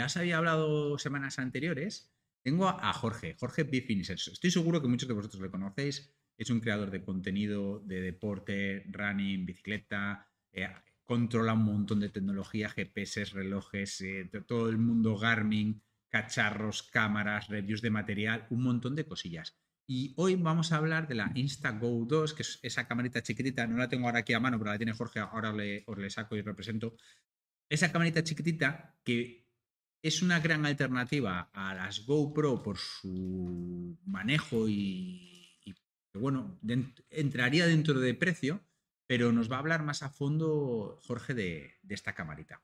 ya os había hablado semanas anteriores, tengo a Jorge, Jorge Bifinisers. Estoy seguro que muchos de vosotros le conocéis. Es un creador de contenido de deporte, running, bicicleta. Eh, controla un montón de tecnología, GPS, relojes, eh, todo el mundo Garmin, cacharros, cámaras, reviews de material, un montón de cosillas. Y hoy vamos a hablar de la InstaGo 2, que es esa camarita chiquitita. No la tengo ahora aquí a mano, pero la tiene Jorge. Ahora os le saco y represento. Esa camarita chiquitita que es una gran alternativa a las GoPro por su manejo y, bueno, entraría dentro de precio, pero nos va a hablar más a fondo Jorge de, esta camarita.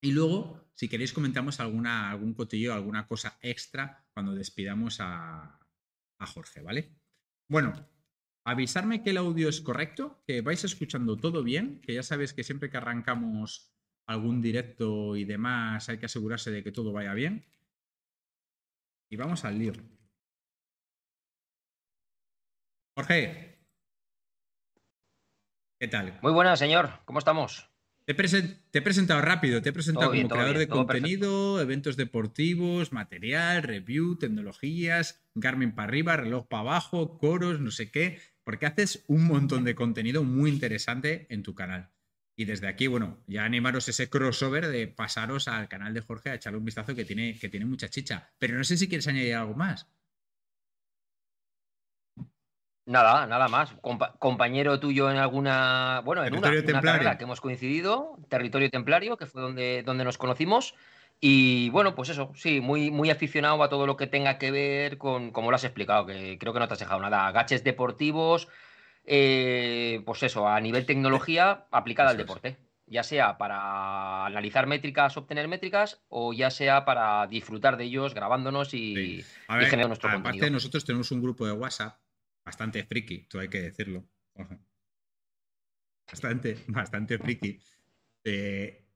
Y luego, si queréis, comentamos alguna, algún cotillo, alguna cosa extra cuando despidamos a, a Jorge, ¿vale? Bueno, avisarme que el audio es correcto, que vais escuchando todo bien, que ya sabéis que siempre que arrancamos algún directo y demás, hay que asegurarse de que todo vaya bien. Y vamos al lío. Jorge. ¿Qué tal? Muy buenas, señor. ¿Cómo estamos? Te, he presentado rápido, te he presentado como creador de contenido, eventos deportivos, material, review, tecnologías, Garmin para arriba, reloj para abajo, coros, no sé qué, porque haces un montón de contenido muy interesante en tu canal. Y desde aquí, bueno, ya animaros ese crossover de pasaros al canal de Jorge a echarle un vistazo que tiene, que tiene mucha chicha. Pero no sé si quieres añadir algo más. Nada, nada más. compañero tuyo en alguna. Bueno, en una, carrera que hemos coincidido, Territorio Templario, que fue donde, donde nos conocimos. Y bueno, pues eso, sí, muy, muy aficionado a todo lo que tenga que ver con, como lo has explicado, que creo que no te has dejado nada. Gaches deportivos, eh, pues eso, a nivel tecnología aplicada al deporte. Ya sea para analizar métricas, obtener métricas, o ya sea para disfrutar de ellos grabándonos y, generar nuestro aparte, nosotros tenemos un grupo de WhatsApp bastante friki, tú hay que decirlo. Bastante, bastante friki. Eh,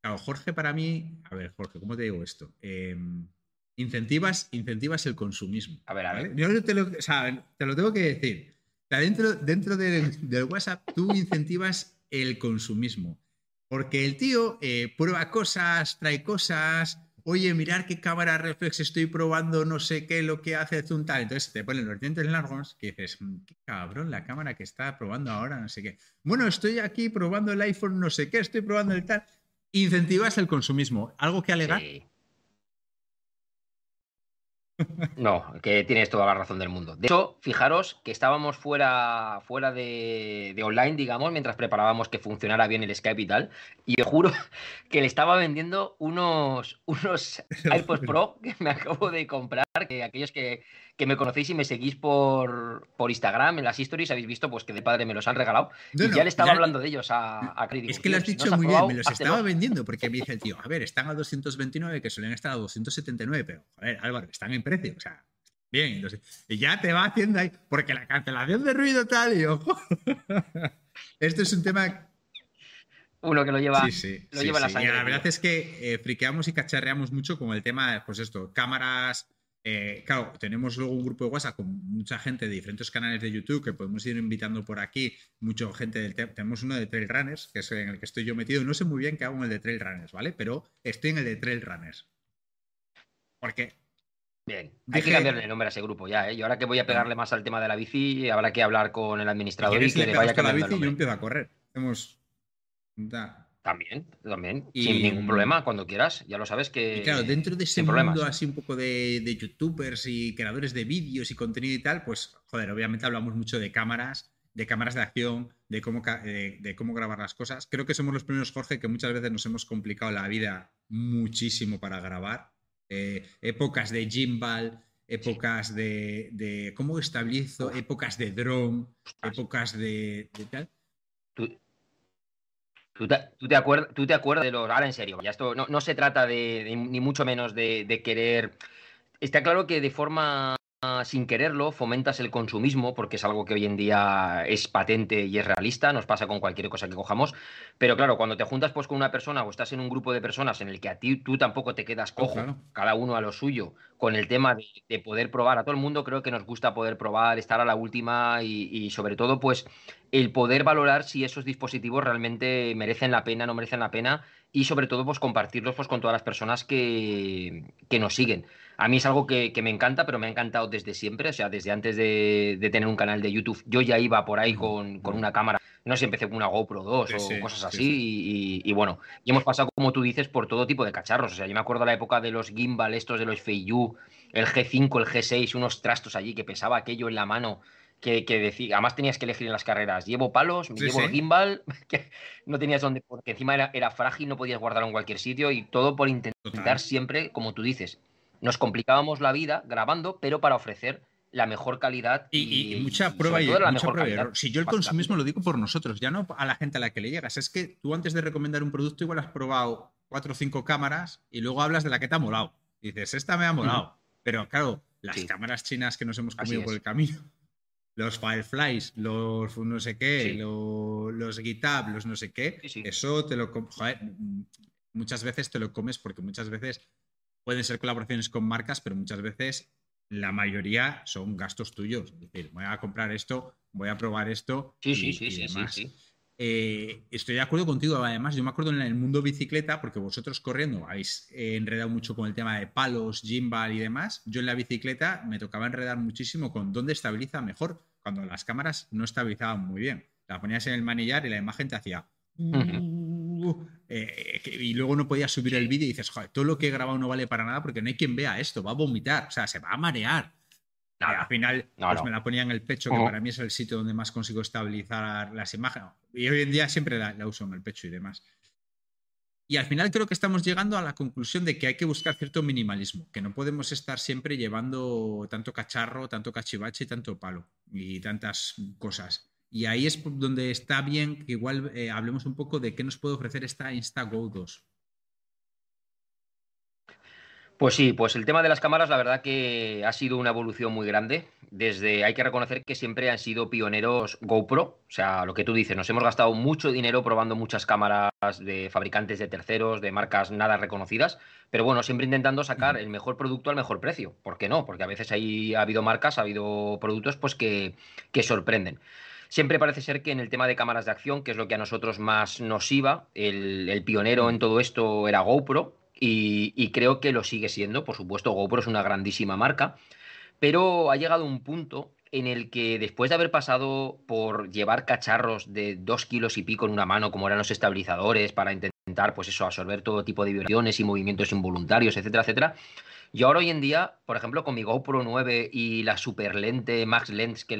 claro, Jorge, para mí, a ver, Jorge, ¿cómo te digo esto? Em, incentivas, incentivas el consumismo. A ver, a ver. Yo te lo, te lo tengo que decir dentro, dentro del, WhatsApp tú incentivas el consumismo. Porque el tío eh, prueba cosas, trae cosas, oye, mirar qué cámara reflex estoy probando, no sé qué, lo que hace un tal. Entonces te ponen los dientes largos que dices, mm, qué cabrón la cámara que está probando ahora, no sé qué. Bueno, estoy aquí probando el iPhone, no sé qué, estoy probando el tal. Incentivas el consumismo. ¿Algo que alegar? No, que tienes toda la razón del mundo. De hecho, fijaros que estábamos fuera, fuera de, online, digamos, mientras preparábamos que funcionara bien el Skype y tal. Y os juro que le estaba vendiendo unos, unos iPods Pro que me acabo de comprar, que aquellos que, que me conocéis y me seguís por, por Instagram, en las stories, habéis visto pues que de padre me los han regalado. y ya le estaba hablando de ellos a, a Es que lo has dicho muy bien, me los estaba vendiendo, porque me dice el tío, a ver, están a 229, que suelen estar a 279, pero, a ver, Álvaro, están en precio, o sea, bien, entonces, y ya te va haciendo ahí, porque la cancelación de ruido tal, y ojo, esto es un tema uno que lo lleva, sí, sí, lo lleva la sangre. Y la verdad es que eh, friqueamos y cacharreamos mucho con el tema, pues esto, cámaras, eh, claro, tenemos luego un grupo de WhatsApp con mucha gente de diferentes canales de YouTube que podemos ir invitando por aquí. Mucha gente del tenemos uno de Trail Runners, que es en el que estoy yo metido. No sé muy bien qué hago en el de Trail Runners, ¿vale? Pero estoy en el de Trail Runners. Porque. Bien, hay que cambiarle el nombre a ese grupo ya, ¿eh? Y ahora que voy a pegarle más al tema de la bici, habrá que hablar con el administrador y que le vaya a cambiar la bici y yo empiezo a correr. Hemos. También, también. Sin ningún problema, cuando quieras. Ya lo sabes que. claro, dentro de ese mundo así un poco de, youtubers y creadores de vídeos y contenido y tal, pues, joder, obviamente hablamos mucho de cámaras, de cámaras de acción, de cómo, de, cómo grabar las cosas. Creo que somos los primeros, Jorge, que muchas veces nos hemos complicado la vida muchísimo para grabar. Eh, épocas de gimbal, épocas de, cómo estabilizo, épocas de drone, épocas de, de tal. ¿Tú te, acuerdas, ¿Tú te acuerdas de los... Ahora en serio, ya esto no, se trata de, ni mucho menos de, querer... Está claro que de forma sin quererlo fomentas el consumismo, porque es algo que hoy en día es patente y es realista, nos pasa con cualquier cosa que cojamos, pero claro, cuando te juntas pues con una persona o estás en un grupo de personas en el que a ti tú tampoco te quedas cojo, cada uno a lo suyo, con el tema de, poder probar, a todo el mundo creo que nos gusta poder probar, estar a la última y, sobre todo pues el poder valorar si esos dispositivos realmente merecen la pena, no merecen la pena y sobre todo pues compartirlos pues con todas las personas que, nos siguen. A mí es algo que, me encanta, pero me ha encantado desde siempre, o sea, desde antes de, tener un canal de YouTube, yo ya iba por ahí con, una cámara, no sé, empecé con una GoPro 2 o cosas así, y, bueno, y hemos pasado, como tú dices, por todo tipo de cacharros, o sea, yo me acuerdo la época de los gimbal, estos de los Feiyu, el G5, el G6, unos trastos allí que pesaba aquello en la mano, que, decía, además tenías que elegir en las carreras, llevo palos, me llevo el gimbal, que no tenías dónde, porque encima era, era, frágil, no podías guardarlo en cualquier sitio y todo por intentar siempre, como tú dices, nos complicábamos la vida grabando, pero para ofrecer la mejor calidad y, mucha prueba y la mucha prueba Si yo el consumismo lo digo por nosotros, ya no a la gente a la que le llegas, es que tú antes de recomendar un producto igual has probado cuatro o cinco cámaras y luego hablas de la que te ha molado. dices, esta me ha molado. Pero claro, las cámaras chinas que nos hemos comido por el camino los Fireflies, los no sé qué, los, los GitHub, los no sé qué, eso te lo joder, muchas veces te lo comes porque muchas veces pueden ser colaboraciones con marcas, pero muchas veces la mayoría son gastos tuyos. Es decir, voy a comprar esto, voy a probar esto sí, y, sí, sí, demás. Eh, estoy de acuerdo contigo, además, yo me acuerdo en el mundo bicicleta, porque vosotros corriendo habéis enredado mucho con el tema de palos, gimbal y demás. Yo en la bicicleta me tocaba enredar muchísimo con dónde estabiliza mejor, cuando las cámaras no estabilizaban muy bien. La ponías en el manillar y la imagen te hacía. Uh, eh, y luego no podías subir el vídeo y dices, joder, todo lo que he grabado no vale para nada porque no hay quien vea esto, va a vomitar, o sea, se va a marear al final pues me la ponía en el pecho, que para mí es el sitio donde más consigo estabilizar las imágenes. Y hoy en día siempre la, uso en el pecho y demás. Y al final creo que estamos llegando a la conclusión de que hay que buscar cierto minimalismo, que no podemos estar siempre llevando tanto cacharro, tanto cachivache y tanto palo y tantas cosas. Y ahí es donde está bien que igual eh, hablemos un poco de qué nos puede ofrecer esta InstaGo 2. Pues sí, pues el tema de las cámaras, la verdad que ha sido una evolución muy grande. Desde, hay que reconocer que siempre han sido pioneros GoPro, o sea, lo que tú dices, nos hemos gastado mucho dinero probando muchas cámaras de fabricantes de terceros, de marcas nada reconocidas, pero bueno, siempre intentando sacar el mejor producto al mejor precio. ¿Por qué no? Porque a veces ahí ha habido marcas, ha habido productos pues que, sorprenden. Siempre parece ser que en el tema de cámaras de acción, que es lo que a nosotros más nos iba, el pionero en todo esto era GoPro, y, creo que lo sigue siendo. Por supuesto, GoPro es una grandísima marca, pero ha llegado un punto en el que después de haber pasado por llevar cacharros de dos kilos y pico en una mano, como eran los estabilizadores, para intentar, pues eso, absorber todo tipo de vibraciones y movimientos involuntarios, etcétera, etcétera. Yo ahora hoy en día, por ejemplo, con mi GoPro 9 y la super lente Max Lens que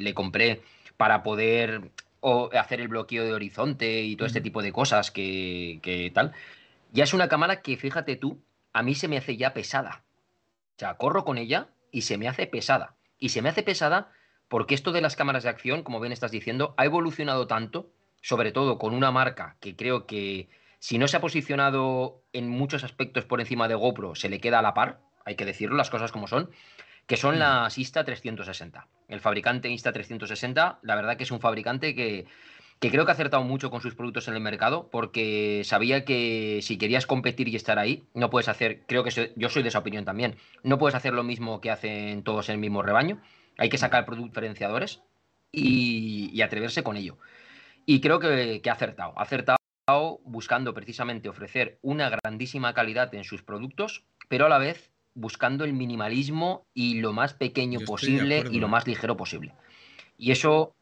le, compré para poder hacer el bloqueo de horizonte y todo este tipo de cosas que, que tal, ya es una cámara que, fíjate tú, a mí se me hace ya pesada. O sea, corro con ella y se me hace pesada. Y se me hace pesada porque esto de las cámaras de acción, como bien estás diciendo, ha evolucionado tanto, sobre todo con una marca que creo que si no se ha posicionado en muchos aspectos por encima de GoPro, se le queda a la par, hay que decirlo, las cosas como son, que son las Insta360. El fabricante Insta360, la verdad que es un fabricante que que creo que ha acertado mucho con sus productos en el mercado, porque sabía que si querías competir y estar ahí, no puedes hacer, creo que yo soy de esa opinión también, no puedes hacer lo mismo que hacen todos en el mismo rebaño, hay que sacar productos diferenciadores y, atreverse con ello. Y creo que, ha acertado, ha acertado buscando precisamente ofrecer una grandísima calidad en sus productos, pero a la vez buscando el minimalismo y lo más pequeño posible y lo más ligero posible. Y eso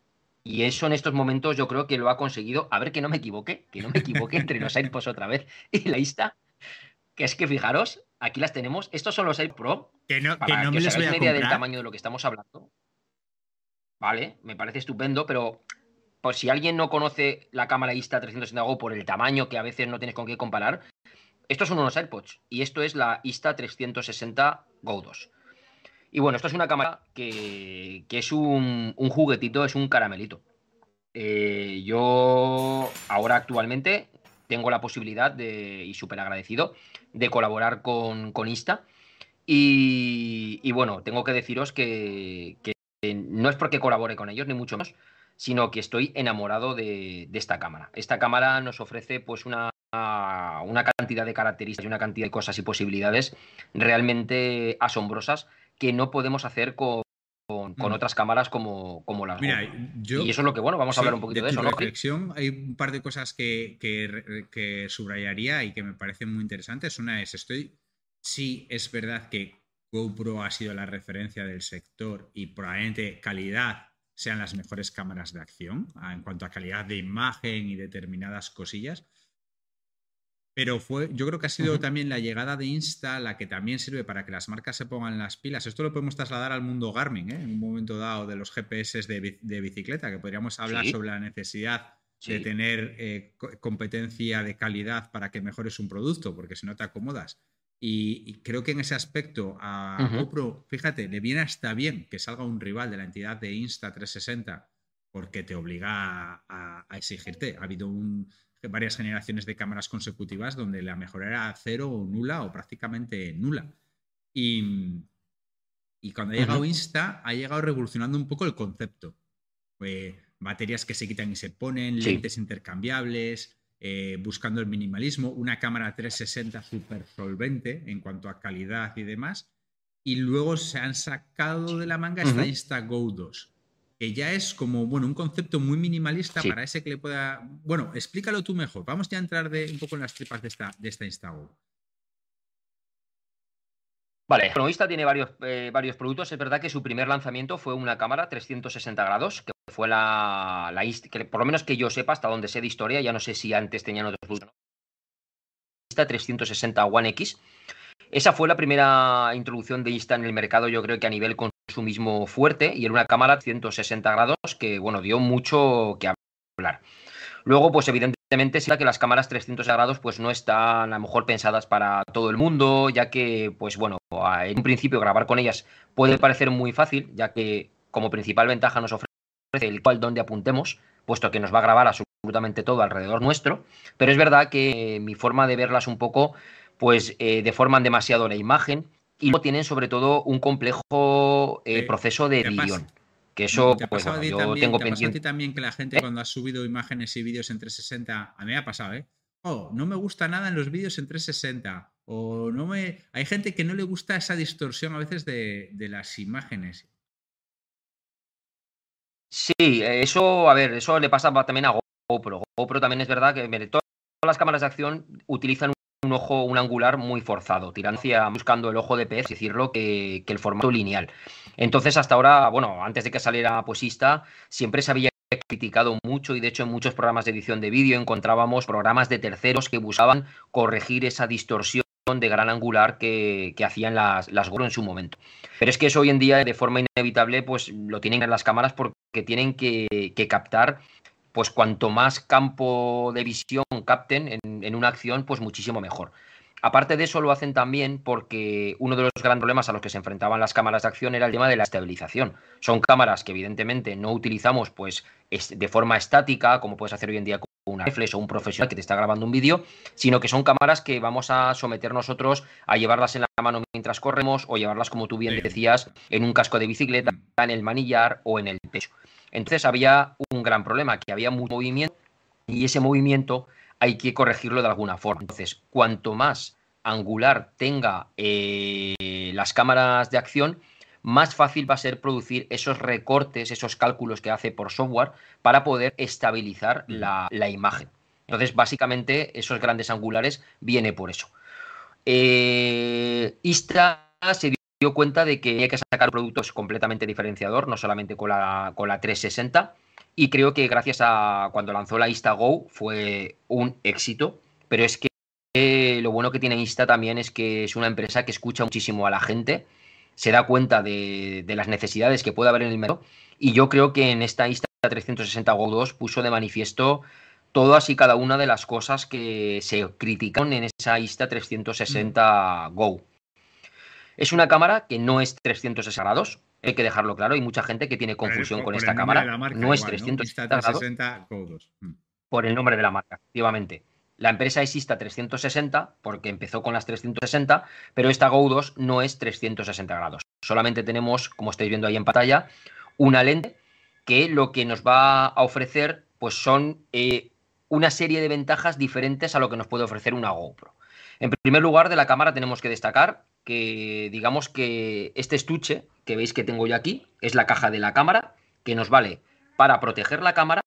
y eso en estos momentos yo creo que lo ha conseguido. A ver que no me equivoque, que no me equivoque entre los AirPods otra vez y la Insta. Que es que fijaros, aquí las tenemos. Estos son los AirPods Pro. Que no, que no me les voy a idea del tamaño de lo que estamos hablando. Vale, me parece estupendo, pero por si alguien no conoce la cámara Insta360 Go por el tamaño que a veces no tienes con qué comparar, estos son unos AirPods y esto es la Insta360 Go 2. Y bueno, esto es una cámara que, es un, juguetito, es un caramelito. Eh, yo ahora actualmente tengo la posibilidad de, y súper agradecido de colaborar con, Insta. Y, bueno, tengo que deciros que, no es porque colabore con ellos, ni mucho más, sino que estoy enamorado de, esta cámara. Esta cámara nos ofrece pues una, una cantidad de características y una cantidad de cosas y posibilidades realmente asombrosas que no podemos hacer con, con, mm. otras cámaras como, como las Mira, y eso es lo que, bueno, vamos a hablar un poquito de, eso, reflexión, hay un par de cosas que, que, subrayaría y que me parecen muy interesantes. Una es, estoy, sí es verdad que GoPro ha sido la referencia del sector y probablemente calidad sean las mejores cámaras de acción en cuanto a calidad de imagen y determinadas cosillas. Pero fue, yo creo que ha sido también la llegada de Insta la que también sirve para que las marcas se pongan las pilas. Esto lo podemos trasladar al mundo Garmin, ¿eh? en un momento dado, de los GPS de, bicicleta, que podríamos hablar sobre la necesidad de tener eh, competencia de calidad para que mejores un producto, porque si no te acomodas. Y, creo que en ese aspecto a GoPro, fíjate, le viene hasta bien que salga un rival de la entidad de Insta360 porque te obliga a, exigirte. Ha habido varias generaciones de cámaras consecutivas donde la mejora era cero o nula o prácticamente nula. Y, cuando ha llegado Insta, ha llegado revolucionando un poco el concepto. baterías que se quitan y se ponen, lentes intercambiables, eh, buscando el minimalismo, una cámara 360 súper solvente en cuanto a calidad y demás. Y luego se han sacado de la manga esta Insta Go 2, que ya es como, bueno, un concepto muy minimalista para ese que le pueda... Bueno, explícalo tú mejor. Vamos ya a entrar de, un poco en las tripas de esta, de esta Instago. Vale, Insta tiene varios, eh, varios productos. Es verdad que su primer lanzamiento fue una cámara 360 grados, que fue la, la por lo menos que yo sepa, hasta donde sé de historia, ya no sé si antes tenían otros productos. 360 One X. Esa fue la primera introducción de Insta en el mercado, yo creo que a nivel consumismo fuerte, y era una cámara 160 grados que, bueno, dio mucho que hablar. Luego, pues evidentemente, sí que las cámaras 360 grados pues no están a lo mejor pensadas para todo el mundo, ya que, pues bueno, en un principio grabar con ellas puede parecer muy fácil, ya que como principal ventaja nos ofrece el cual donde apuntemos, puesto que nos va a grabar absolutamente todo alrededor nuestro, pero es verdad que mi forma de verlas un poco, pues eh, deforman demasiado la imagen y luego tienen sobre todo un complejo eh, proceso de edición. Que eso, pues yo tengo pendiente. también que la gente ¿Eh? cuando ha subido imágenes y vídeos en 360, a mí me ha pasado, ¿eh? Oh, no me gusta nada en los vídeos en 360. O no me. Hay gente que no le gusta esa distorsión a veces de, de las imágenes. Sí, eso, a ver, eso le pasa también a GoPro. GoPro también es verdad que todas las cámaras de acción utilizan un ojo, un angular muy forzado, tirando buscando el ojo de pez, decirlo, que, que el formato lineal. Entonces, hasta ahora, bueno, antes de que saliera Posista, siempre se había criticado mucho y de hecho en muchos programas de edición de vídeo encontrábamos programas de terceros que buscaban corregir esa distorsión de gran angular que, hacían las, las en su momento. Pero es que eso hoy en día, de forma inevitable, pues lo tienen en las cámaras porque tienen que, captar, pues cuanto más campo de visión capten en, en, una acción, pues muchísimo mejor. Aparte de eso, lo hacen también porque uno de los grandes problemas a los que se enfrentaban las cámaras de acción era el tema de la estabilización. Son cámaras que evidentemente no utilizamos pues de forma estática, como puedes hacer hoy en día una reflex o un profesional que te está grabando un vídeo, sino que son cámaras que vamos a someter nosotros a llevarlas en la mano mientras corremos o llevarlas, como tú bien decías, en un casco de bicicleta, en el manillar o en el pecho. Entonces había un gran problema, que había mucho movimiento y ese movimiento hay que corregirlo de alguna forma. Entonces, cuanto más angular tenga eh, las cámaras de acción, más fácil va a ser producir esos recortes, esos cálculos que hace por software para poder estabilizar mm. la, imagen. Entonces, básicamente, esos grandes angulares viene por eso. Eh, Ista se dio cuenta de que hay que sacar productos completamente diferenciador, no solamente con la, con la 360. Y creo que gracias a cuando lanzó la Insta Go fue un éxito. Pero es que lo bueno que tiene Insta también es que es una empresa que escucha muchísimo a la gente se da cuenta de, las necesidades que puede haber en el mercado. Y yo creo que en esta Insta 360 Go 2 puso de manifiesto todas y cada una de las cosas que se criticaron en esa Insta 360 Go. Es una cámara que no es 360 grados, hay que dejarlo claro. Hay mucha gente que tiene confusión con esta cámara. no es 360 grados. Mm. Por el nombre de la marca, efectivamente. La empresa es Insta 360 porque empezó con las 360, pero esta Go 2 no es 360 grados. Solamente tenemos, como estáis viendo ahí en pantalla, una lente que lo que nos va a ofrecer pues son eh, una serie de ventajas diferentes a lo que nos puede ofrecer una GoPro. En primer lugar, de la cámara tenemos que destacar que digamos que este estuche que veis que tengo yo aquí, es la caja de la cámara, que nos vale para proteger la cámara,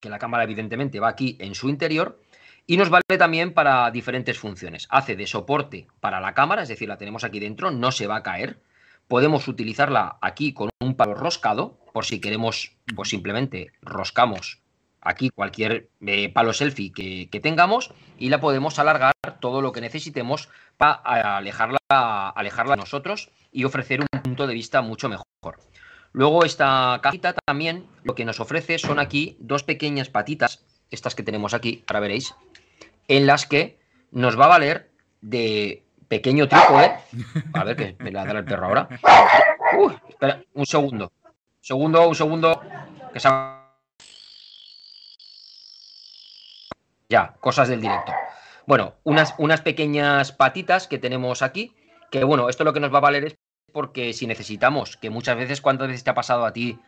que la cámara evidentemente va aquí en su interior, y nos vale también para diferentes funciones. Hace de soporte para la cámara, es decir, la tenemos aquí dentro, no se va a caer. Podemos utilizarla aquí con un palo roscado, por si queremos, pues simplemente roscamos aquí cualquier eh, palo selfie que, tengamos y la podemos alargar todo lo que necesitemos para alejarla, alejarla de nosotros y ofrecer un punto de vista mucho mejor. Luego esta cajita también lo que nos ofrece son aquí dos pequeñas patitas, estas que tenemos aquí, ahora veréis, en las que nos va a valer de pequeño trípode. A ver que me la da el perro ahora. Espera, un segundo. Segundo, un segundo. Que se Ya, cosas del directo. Bueno, unas, unas pequeñas patitas que tenemos aquí, que bueno, esto lo que nos va a valer es porque si necesitamos, que muchas veces, ¿cuántas veces te ha pasado a ti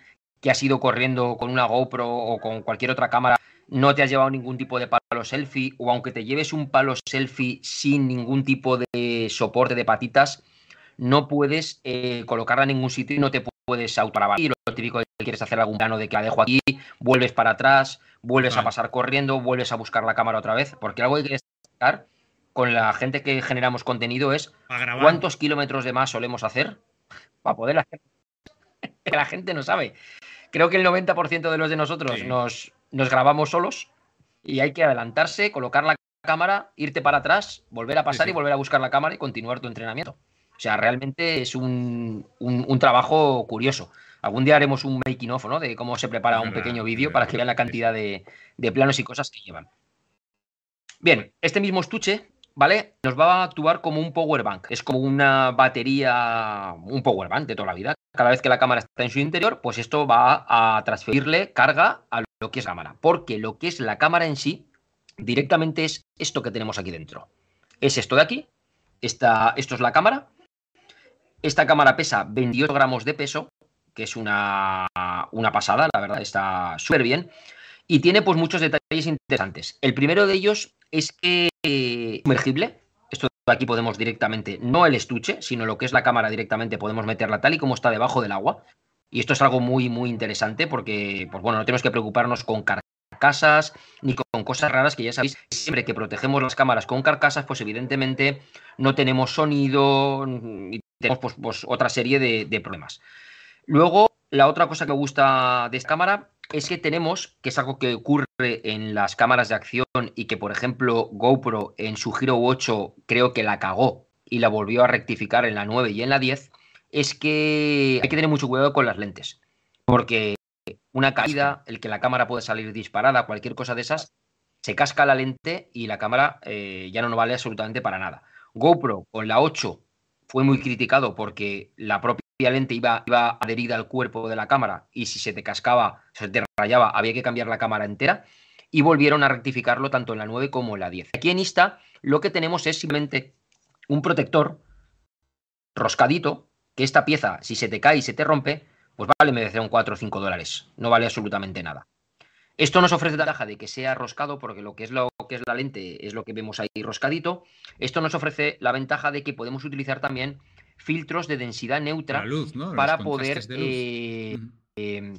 que has ido corriendo con una GoPro o con cualquier otra cámara, no te has llevado ningún tipo de palo selfie, o aunque te lleves un palo selfie sin ningún tipo de soporte de patitas, no puedes eh, colocarla en ningún sitio y no te puedes autograbar. Y lo típico que quieres hacer algún plano de que la dejo aquí, vuelves para atrás, vuelves a pasar corriendo, vuelves a buscar la cámara otra vez, porque algo que que destacar con la gente que generamos contenido es cuántos kilómetros de más solemos hacer para poder hacer la gente no sabe. Creo que el 90% de los de nosotros nos, nos grabamos solos y hay que adelantarse, colocar la cámara, irte para atrás, volver a pasar y volver a buscar la cámara y continuar tu entrenamiento. O sea, realmente es un, un trabajo curioso. Algún día haremos un making of, ¿no? De cómo se prepara un pequeño vídeo para que vean la cantidad de, planos y cosas que llevan. Bien, este mismo estuche, ¿vale? Nos va a actuar como un power bank. Es como una batería, un power bank de toda la vida. Cada vez que la cámara está en su interior, pues esto va a transferirle carga a lo que es la cámara. Porque lo que es la cámara en sí, directamente es esto que tenemos aquí dentro. Es esto de aquí. Esta, esto es la cámara. Esta cámara pesa 28 gramos de peso que es una, pasada, la verdad, está súper bien. Y tiene pues muchos detalles interesantes. El primero de ellos es que es sumergible. Esto aquí podemos directamente, no el estuche, sino lo que es la cámara directamente, podemos meterla tal y como está debajo del agua. Y esto es algo muy, muy interesante porque, pues bueno, no tenemos que preocuparnos con carcasas ni con cosas raras que ya sabéis, siempre que protegemos las cámaras con carcasas, pues evidentemente no tenemos sonido y tenemos pues, pues otra serie de problemas. Luego, la otra cosa que me gusta de esta cámara es que tenemos, que es algo que ocurre en las cámaras de acción y que, por ejemplo, GoPro en su Giro 8 creo que la cagó y la volvió a rectificar en la 9 y en la 10, es que hay que tener mucho cuidado con las lentes. Porque una caída, el que la cámara puede salir disparada, cualquier cosa de esas, se casca la lente y la cámara eh, ya no nos vale absolutamente para nada. GoPro con la 8 fue muy criticado porque la propia lente iba, iba adherida al cuerpo de la cámara y si se te cascaba, se te rayaba, había que cambiar la cámara entera y volvieron a rectificarlo tanto en la 9 como en la 10. Aquí en Insta lo que tenemos es simplemente un protector roscadito, que esta pieza, si se te cae y se te rompe, pues vale merecer un 4 o 5 dólares, no vale absolutamente nada. Esto nos ofrece la ventaja de que sea roscado, porque lo que es lo que es la lente es lo que vemos ahí roscadito. Esto nos ofrece la ventaja de que podemos utilizar también filtros de densidad neutra para poder eh, em,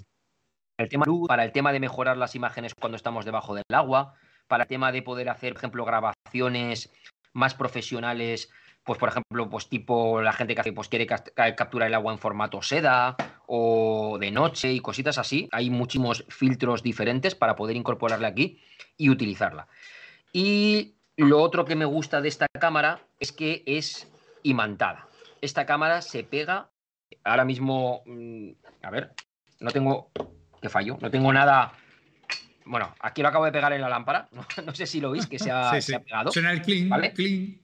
el tema para el tema de mejorar las imágenes cuando estamos debajo del agua, para el tema de poder hacer, por ejemplo, grabaciones más profesionales, pues por ejemplo, pues tipo la gente que hace, pues quiere capturar el agua en formato seda o de noche y cositas así. Hay muchísimos filtros diferentes para poder incorporarle aquí y utilizarla. Y lo otro que me gusta de esta cámara es que es imantada esta cámara se pega. Ahora mismo, mm, a ver, no tengo. ¿Qué fallo? No tengo nada. Bueno, aquí lo acabo de pegar en la lámpara. No, sé si lo veis que se ha, pegado. Suena el clean, ¿vale? Clean.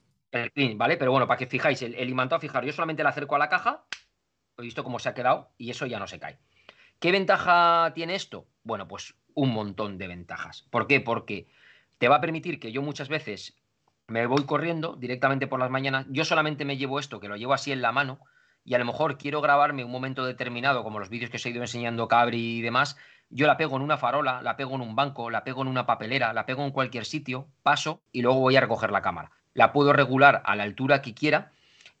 ¿Vale? Pero bueno, para que fijáis, el, el imantado, fijar, yo solamente le acerco a la caja, he visto cómo se ha quedado y eso ya no se cae. ¿Qué ventaja tiene esto? Bueno, pues un montón de ventajas. ¿Por qué? Porque te va a permitir que yo muchas veces me voy corriendo directamente por las mañanas, yo solamente me llevo esto, que lo llevo así en la mano, y a lo mejor quiero grabarme un momento determinado, como los vídeos que os he ido enseñando Cabri y demás, yo la pego en una farola, la pego en un banco, la pego en una papelera, la pego en cualquier sitio, paso y luego voy a recoger la cámara. La puedo regular a la altura que quiera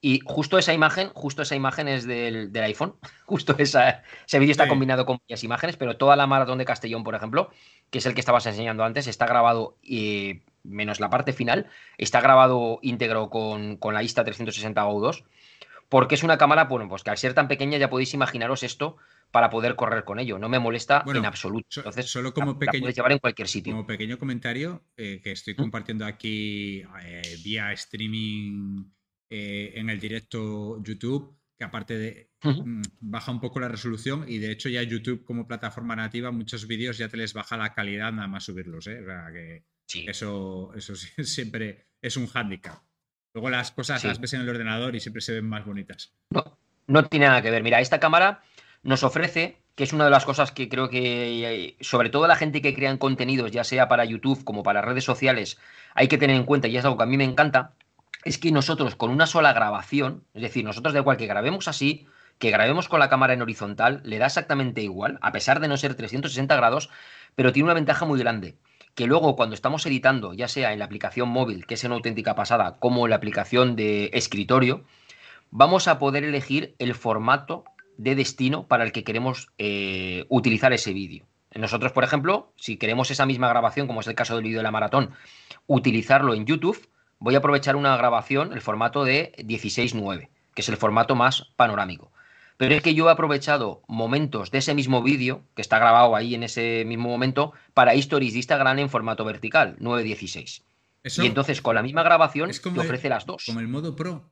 Y justo esa imagen, justo esa imagen es del, iPhone. Justo esa, ese vídeo está combinado con varias imágenes, pero toda la maratón de Castellón, por ejemplo, que es el que estabas enseñando antes, está grabado, eh, menos la parte final, está grabado íntegro con, con la Insta 360 Go 2, porque es una cámara, bueno, pues que al ser tan pequeña ya podéis imaginaros esto para poder correr con ello. No me molesta en absoluto. Entonces, solo como pequeño, puedes llevar en cualquier sitio. Como pequeño comentario eh, que estoy compartiendo aquí eh, vía streaming eh, en el directo YouTube, que aparte de mm, baja un poco la resolución y de hecho ya YouTube como plataforma nativa muchos vídeos ya te les baja la calidad nada más subirlos, ¿eh? que eso, eso siempre es un hándicap. Luego las cosas las ves en el ordenador y siempre se ven más bonitas. No, no tiene nada que ver. Mira, esta cámara nos ofrece, que es una de las cosas que creo que, sobre todo la gente que crea contenidos, ya sea para YouTube como para redes sociales, hay que tener en cuenta, y es algo que a mí me encanta, es que nosotros con una sola grabación, es decir, nosotros de igual que grabemos así, que grabemos con la cámara en horizontal, le da exactamente igual, a pesar de no ser 360 grados, pero tiene una ventaja muy grande, que luego cuando estamos editando, ya sea en la aplicación móvil, que es una auténtica pasada, como en la aplicación de escritorio, vamos a poder elegir el formato de destino para el que queremos eh, utilizar ese vídeo. Nosotros, por ejemplo, si queremos esa misma grabación, como es el caso del vídeo de la maratón, utilizarlo en YouTube, voy a aprovechar una grabación, el formato de 16.9, que es el formato más panorámico. Pero es que yo he aprovechado momentos de ese mismo vídeo, que está grabado ahí en ese mismo momento, para stories de Instagram en formato vertical, 9.16. Y entonces con la misma grabación te ofrece las dos. Como el modo Pro.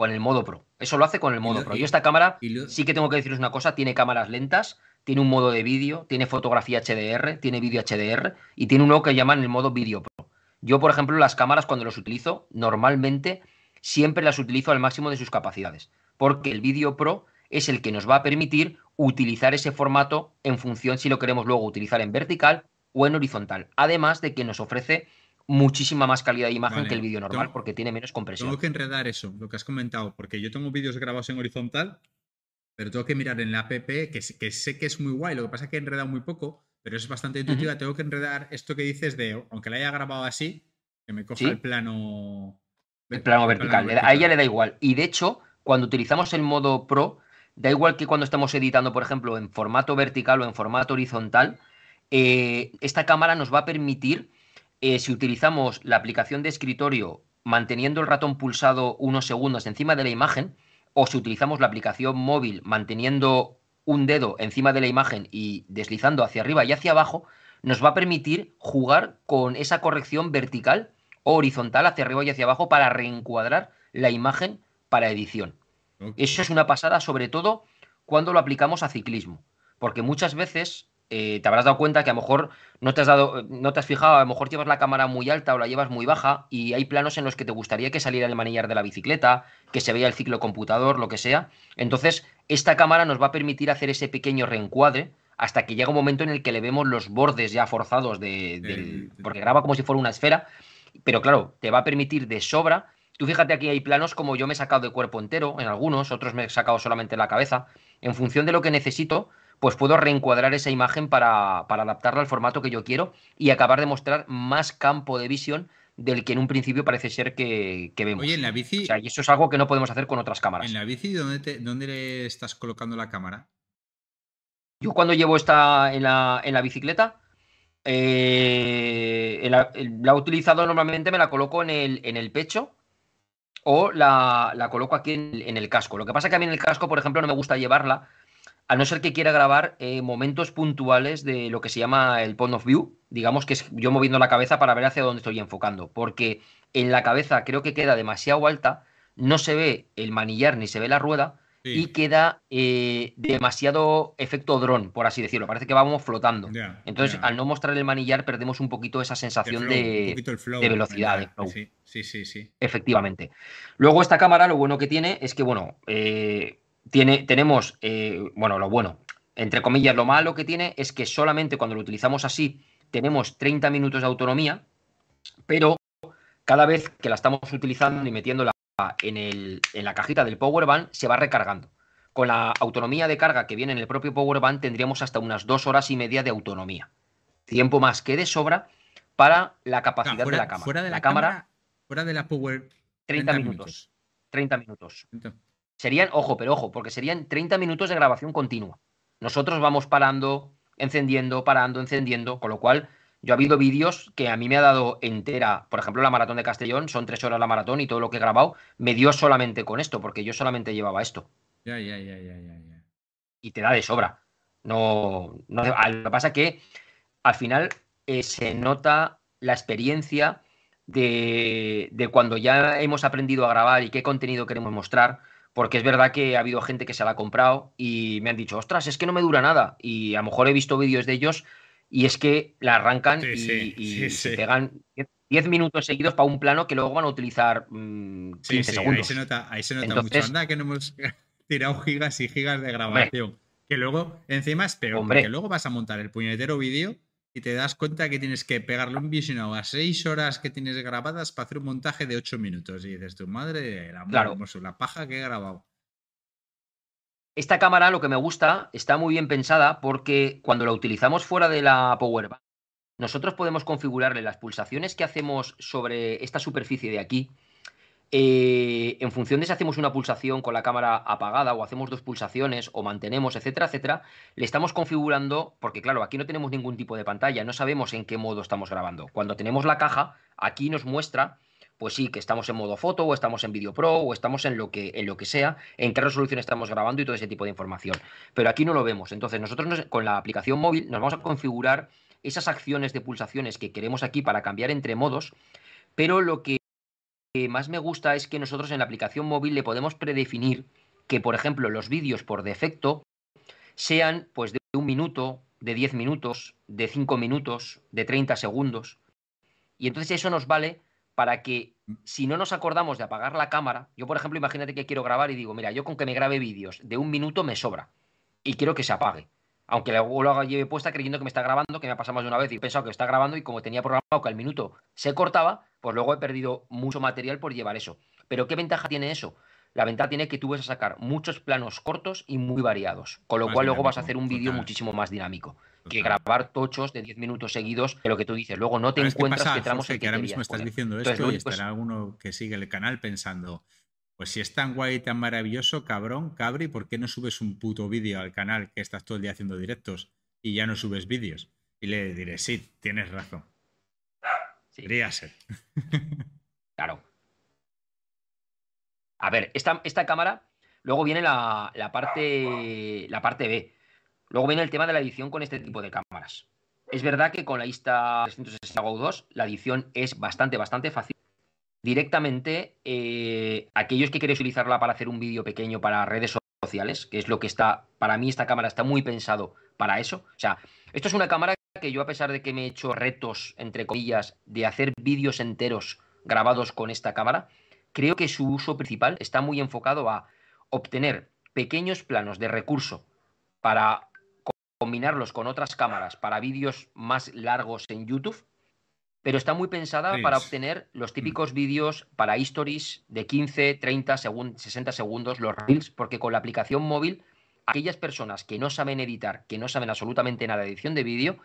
Con el modo Pro. Eso lo hace con el modo Pro. Yo esta cámara, sí que tengo que deciros una cosa, tiene cámaras lentas, tiene un modo de vídeo, tiene fotografía HDR, tiene vídeo HDR y tiene uno que llaman el modo Video Pro. Yo, por ejemplo, las cámaras cuando los utilizo, normalmente siempre las utilizo al máximo de sus capacidades, porque el Video Pro es el que nos va a permitir utilizar ese formato en función si lo queremos luego utilizar en vertical o en horizontal. Además de que nos ofrece muchísima más calidad de imagen que el vídeo normal, porque tiene menos compresión. Tengo que enredar eso, lo que has comentado, porque yo tengo vídeos grabados en horizontal, pero tengo que mirar en la app, que, que sé que es muy guay, lo que pasa es que he enredado muy poco, pero es bastante intuitiva. Tengo que enredar esto que dices de, aunque la haya grabado así, que me coja el plano. El plano vertical. A ella le da igual. Y de hecho, cuando utilizamos el modo Pro, da igual que cuando estamos editando, por ejemplo, en formato vertical o en formato horizontal, eh, esta cámara nos va a permitir, eh, si utilizamos la aplicación de escritorio manteniendo el ratón pulsado unos segundos encima de la imagen, o si utilizamos la aplicación móvil manteniendo un dedo encima de la imagen y deslizando hacia arriba y hacia abajo, nos va a permitir jugar con esa corrección vertical o horizontal hacia arriba y hacia abajo para reencuadrar la imagen para edición. Eso es una pasada, sobre todo cuando lo aplicamos a ciclismo, porque muchas veces eh, te habrás dado cuenta que a lo mejor no te has dado, no te has fijado, a lo mejor llevas la cámara muy alta o la llevas muy baja y hay planos en los que te gustaría que saliera el manillar de la bicicleta, que se vea el ciclo computador, lo que sea. Entonces, esta cámara nos va a permitir hacer ese pequeño reencuadre hasta que llega un momento en el que le vemos los bordes ya forzados de, del, porque graba como si fuera una esfera, pero claro, te va a permitir de sobra. Tú fíjate aquí hay planos como yo me he sacado de cuerpo entero en algunos, otros me he sacado solamente la cabeza. En función de lo que necesito, pues puedo reencuadrar esa imagen para, para adaptarla al formato que yo quiero y acabar de mostrar más campo de visión del que en un principio parece ser que, vemos. Oye, en la bici. O sea, y eso es algo que no podemos hacer con otras cámaras. ¿En la bici dónde, dónde le estás colocando la cámara? Yo cuando llevo esta en la, en la bicicleta, eh, la, he utilizado normalmente, me la coloco en el, en el pecho o la, la coloco aquí en, en, el casco. Lo que pasa es que a mí en el casco, por ejemplo, no me gusta llevarla a no ser que quiera grabar eh, momentos puntuales de lo que se llama el point of view, digamos que es yo moviendo la cabeza para ver hacia dónde estoy enfocando, porque en la cabeza creo que queda demasiado alta, no se ve el manillar ni se ve la rueda y queda eh, demasiado efecto dron, por así decirlo, parece que vamos flotando. Entonces, al no mostrar el manillar perdemos un poquito esa sensación de, velocidad. Sí, sí, sí, Efectivamente. Luego esta cámara lo bueno que tiene es que, bueno, eh, tiene, tenemos, eh, bueno, lo bueno, entre comillas, lo malo que tiene es que solamente cuando lo utilizamos así tenemos 30 minutos de autonomía, pero cada vez que la estamos utilizando y metiéndola en, el, en la cajita del Power Bank se va recargando. Con la autonomía de carga que viene en el propio Power Bank tendríamos hasta unas dos horas y media de autonomía. Tiempo más que de sobra para la capacidad de la cámara. Fuera de la, cámara, fuera de la Power 30 minutos. 30 minutos. Serían, ojo, pero ojo, porque serían 30 minutos de grabación continua. Nosotros vamos parando, encendiendo, parando, encendiendo, con lo cual yo ha habido vídeos que a mí me ha dado entera, por ejemplo, la maratón de Castellón, son tres horas la maratón y todo lo que he grabado me dio solamente con esto, porque yo solamente llevaba esto. Ya, ya, ya, ya, ya. Y te da de sobra. No, no lo que pasa es que al final eh, se nota la experiencia de, de, cuando ya hemos aprendido a grabar y qué contenido queremos mostrar, porque es verdad que ha habido gente que se la ha comprado y me han dicho, ostras, es que no me dura nada. Y a lo mejor he visto vídeos de ellos y es que la arrancan y, se pegan 10 minutos seguidos para un plano que luego van a utilizar 15 mm, segundos. Ahí se nota, ahí se nota mucho. Anda que no hemos tirado gigas y gigas de grabación. que luego, encima es peor, porque luego vas a montar el puñetero vídeo y te das cuenta que tienes que pegarle un visionado a 6 horas que tienes grabadas para hacer un montaje de 8 minutos. Y dices, tu madre, la, claro. la paja que he grabado. Esta cámara, lo que me gusta, está muy bien pensada porque cuando la utilizamos fuera de la Powerbank, nosotros podemos configurarle las pulsaciones que hacemos sobre esta superficie de aquí. Eh, en función de si hacemos una pulsación con la cámara apagada o hacemos dos pulsaciones o mantenemos, etcétera, etcétera, le estamos configurando, porque claro, aquí no tenemos ningún tipo de pantalla, no sabemos en qué modo estamos grabando. Cuando tenemos la caja, aquí nos muestra pues sí, que estamos en modo foto o estamos en Video Pro o estamos en lo que, en lo que sea, en qué resolución estamos grabando y todo ese tipo de información. Pero aquí no lo vemos. Entonces nosotros con la aplicación móvil nos vamos a configurar esas acciones de pulsaciones que queremos aquí para cambiar entre modos, pero lo que más me gusta es que nosotros en la aplicación móvil le podemos predefinir que, por ejemplo, los vídeos por defecto sean pues de un minuto, de 10 minutos, de 5 minutos, de 30 segundos. Y entonces eso nos vale para que si no nos acordamos de apagar la cámara, yo por ejemplo, imagínate que quiero grabar y digo, mira, yo con que me grabe vídeos de un minuto me sobra y quiero que se apague. Aunque luego lo lleve puesta creyendo que me está grabando, que me ha pasado más de una vez y he pensado que está grabando y como tenía programado que al minuto se cortaba, pues luego he perdido mucho material por llevar eso. Pero ¿qué ventaja tiene eso? La ventaja tiene que tú vas a sacar muchos planos cortos y muy variados, con lo cual luego vas a hacer un vídeo muchísimo más dinámico que grabar tochos de 10 minutos seguidos de lo que tú dices. Luego no te encuentras que tramos que, ahora mismo estás diciendo esto y estará pues alguno que sigue el canal pensando, pues si es tan guay y tan maravilloso, cabrón, cabri, ¿por qué no subes un puto vídeo al canal que estás todo el día haciendo directos y ya no subes vídeos? Y le diré, sí, tienes razón. Sí. ser. claro. A ver, esta, esta cámara, luego viene la, la, parte, la parte B. Luego viene el tema de la edición con este tipo de cámaras. Es verdad que con la Insta360 Go 2 la edición es bastante, bastante fácil. Directamente, eh, aquellos que queréis utilizarla para hacer un vídeo pequeño para redes sociales, que es lo que está, para mí esta cámara está muy pensado para eso. O sea, esto es una cámara que yo a pesar de que me he hecho retos, entre comillas, de hacer vídeos enteros grabados con esta cámara, creo que su uso principal está muy enfocado a obtener pequeños planos de recurso para combinarlos con otras cámaras para vídeos más largos en YouTube, pero está muy pensada para obtener los mm. típicos vídeos para stories de 15, 30, 60 segundos, los reels, porque con la aplicación móvil, aquellas personas que no saben editar, que no saben absolutamente nada de edición de vídeo,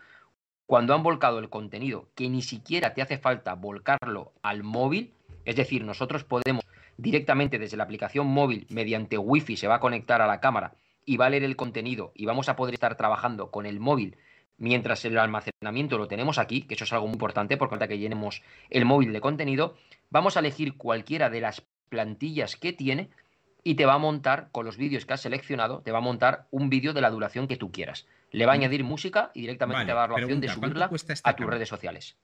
cuando han volcado el contenido, que ni siquiera te hace falta volcarlo al móvil, es decir, nosotros podemos directamente desde la aplicación móvil, mediante Wi-Fi, se va a conectar a la cámara y va a leer el contenido y vamos a poder estar trabajando con el móvil mientras el almacenamiento lo tenemos aquí, que eso es algo muy importante porque falta que llenemos el móvil de contenido, vamos a elegir cualquiera de las plantillas que tiene y te va a montar con los vídeos que has seleccionado, te va a montar un vídeo de la duración que tú quieras. Le va a mm. añadir música y directamente te va a dar la opción de subirla a tus redes sociales.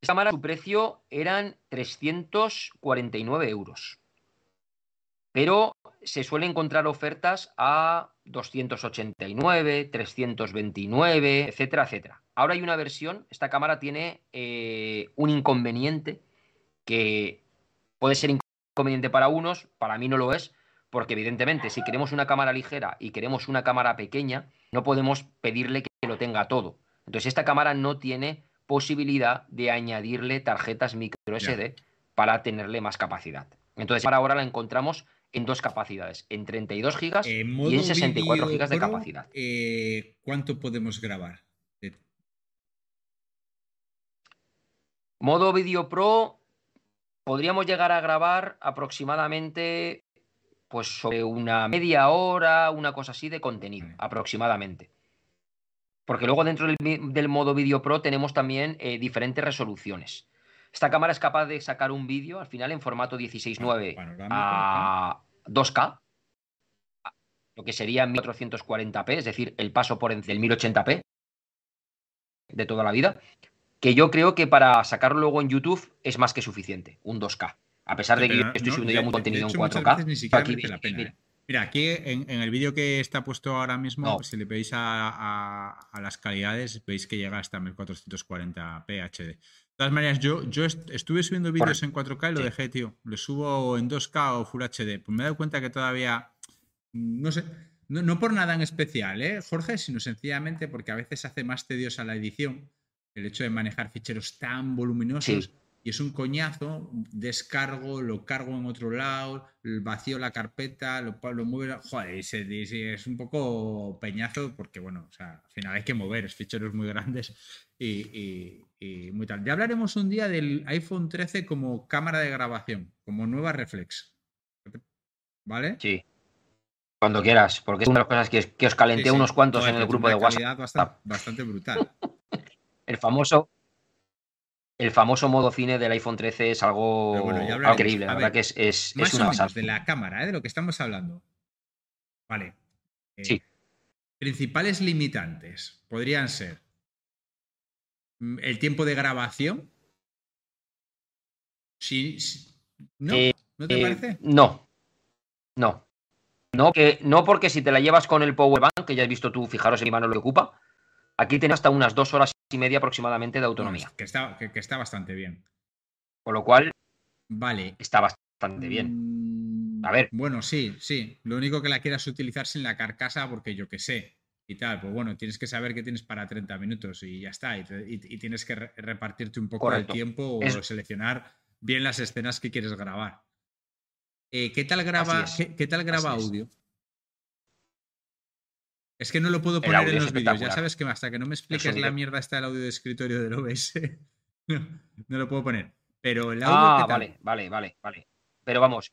Esta cámara, su precio eran 349 euros pero se suelen encontrar ofertas a 289, 329, etcétera, etcétera. Ahora hay una versión, esta cámara tiene eh, un inconveniente que puede ser inconveniente para unos, para mí no lo es, porque evidentemente si queremos una cámara ligera y queremos una cámara pequeña, no podemos pedirle que lo tenga todo. Entonces esta cámara no tiene posibilidad de añadirle tarjetas micro SD para tenerle más capacidad. Entonces para ahora la encontramos en dos capacidades, en 32 gigas y en 64 gigas de capacidad. Eh, ¿Cuánto podemos grabar? Modo Video Pro podríamos llegar a grabar aproximadamente pues sobre una media hora, una cosa así de contenido, aproximadamente. Porque luego dentro del, modo Video Pro tenemos también eh, diferentes resoluciones. Esta cámara es capaz de sacar un vídeo al final en formato 16.9 a 2K, lo que sería 1440p, es decir, el paso por el 1080p de toda la vida, que yo creo que para sacarlo luego en YouTube es más que suficiente, un 2K. A pesar de que yo estoy subiendo ya un contenido en 4K. Ni siquiera aquí, la pena. ¿eh? Mira, aquí en, el vídeo que está puesto ahora mismo, si le veis a, las calidades, veis que llega hasta 1440p HD. Todas maneras, yo, yo estuve subiendo vídeos en 4K y lo dejé, tío. Lo subo en 2K o Full HD. Pues me he dado cuenta que todavía. No sé. No, por nada en especial, ¿eh, Jorge? Sino sencillamente porque a veces hace más tediosa la edición el hecho de manejar ficheros tan voluminosos y es un coñazo, descargo, lo cargo en otro lado, vacío la carpeta, lo, lo muevo, joder, y es un poco peñazo porque, bueno, o sea, al final hay que mover, es ficheros muy grandes y, muy tal. Ya hablaremos un día del iPhone 13 como cámara de grabación, como nueva reflex. ¿Vale? Sí. Cuando quieras, porque es una de las cosas que, os calenté unos cuantos en el grupo de WhatsApp. Bastante, bastante brutal. el famoso el famoso modo cine del iPhone 13 es algo increíble, la verdad que es, es, más una o de la cámara, ¿eh? de lo que estamos hablando. Vale. Eh, sí. Principales limitantes podrían ser el tiempo de grabación. Sí, ¿No? Eh, ¿No te parece? No. No. No, que, no porque si te la llevas con el Power Bank, que ya has visto tú, fijaros en mi mano lo que ocupa, aquí tienes hasta unas dos horas y media aproximadamente de autonomía. que, está, que, está bastante bien. Con lo cual, vale. está bastante bien. A ver. Bueno, sí, sí. Lo único que la quieras utilizar sin la carcasa, porque yo qué sé. Y tal, pues bueno, tienes que saber que tienes para 30 minutos y ya está. Y, tienes que repartirte un poco el tiempo o seleccionar bien las escenas que quieres grabar. Eh, ¿qué, tal graba, ¿qué, tal graba audio? Es que no lo puedo poner en los vídeos. Ya sabes que hasta que no me expliques la mierda está el audio de escritorio del OBS, no, lo puedo poner. Pero el audio. Ah, vale, vale, vale, vale. Pero vamos,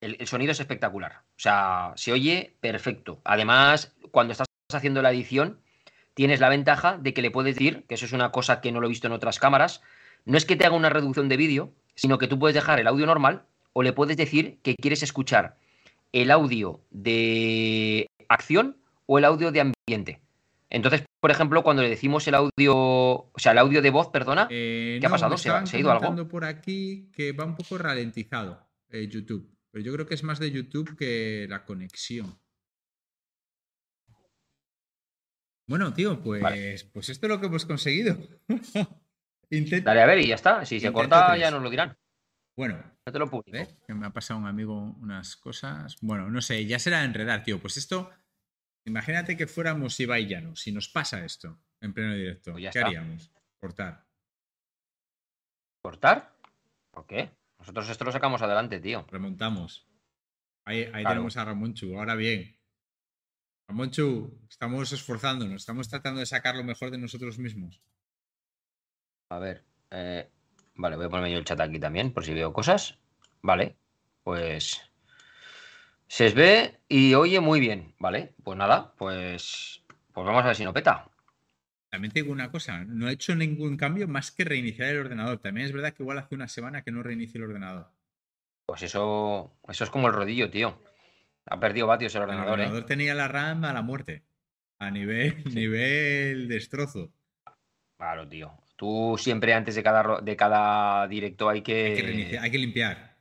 el, sonido es espectacular. O sea, se oye perfecto. Además, cuando estás haciendo la edición, tienes la ventaja de que le puedes decir, que eso es una cosa que no lo he visto en otras cámaras, no es que te haga una reducción de vídeo, sino que tú puedes dejar el audio normal o le puedes decir que quieres escuchar el audio de acción o el audio de ambiente. Entonces, por ejemplo, cuando le decimos el audio, o sea, el audio de voz, perdona, eh, ¿qué ha pasado? ¿Se, ha ido algo? por aquí que va un poco ralentizado eh, YouTube, pero yo creo que es más de YouTube que la conexión. Bueno, tío, pues, pues esto es lo que hemos conseguido. Dale a ver y ya está. Si se corta, ya nos lo dirán. Bueno, no te lo Que me ha pasado un amigo unas cosas. Bueno, no sé, ya será enredar, tío. Pues esto Imagínate que fuéramos Ibai Llano, si nos pasa esto en pleno directo, pues ¿qué haríamos? Cortar. ¿Cortar? ¿Por qué? Nosotros esto lo sacamos adelante, tío. Remontamos. Ahí, tenemos a Ramonchu. Ahora bien, Ramonchu, estamos esforzándonos, estamos tratando de sacar lo mejor de nosotros mismos. A ver, eh, vale, voy a ponerme yo el chat aquí también, por si veo cosas. Vale, pues se ve y oye muy bien, ¿vale? Pues nada, pues, pues vamos a ver si no peta. También te digo una cosa, no he hecho ningún cambio más que reiniciar el ordenador. También es verdad que igual hace una semana que no reinicio el ordenador. Pues eso, eso es como el rodillo, tío. Ha perdido vatios el ordenador. El ordenador ¿eh? tenía la RAM a la muerte. A nivel, nivel destrozo. Claro, tío. Tú siempre antes de cada, de cada directo hay que... Hay que, limpiar.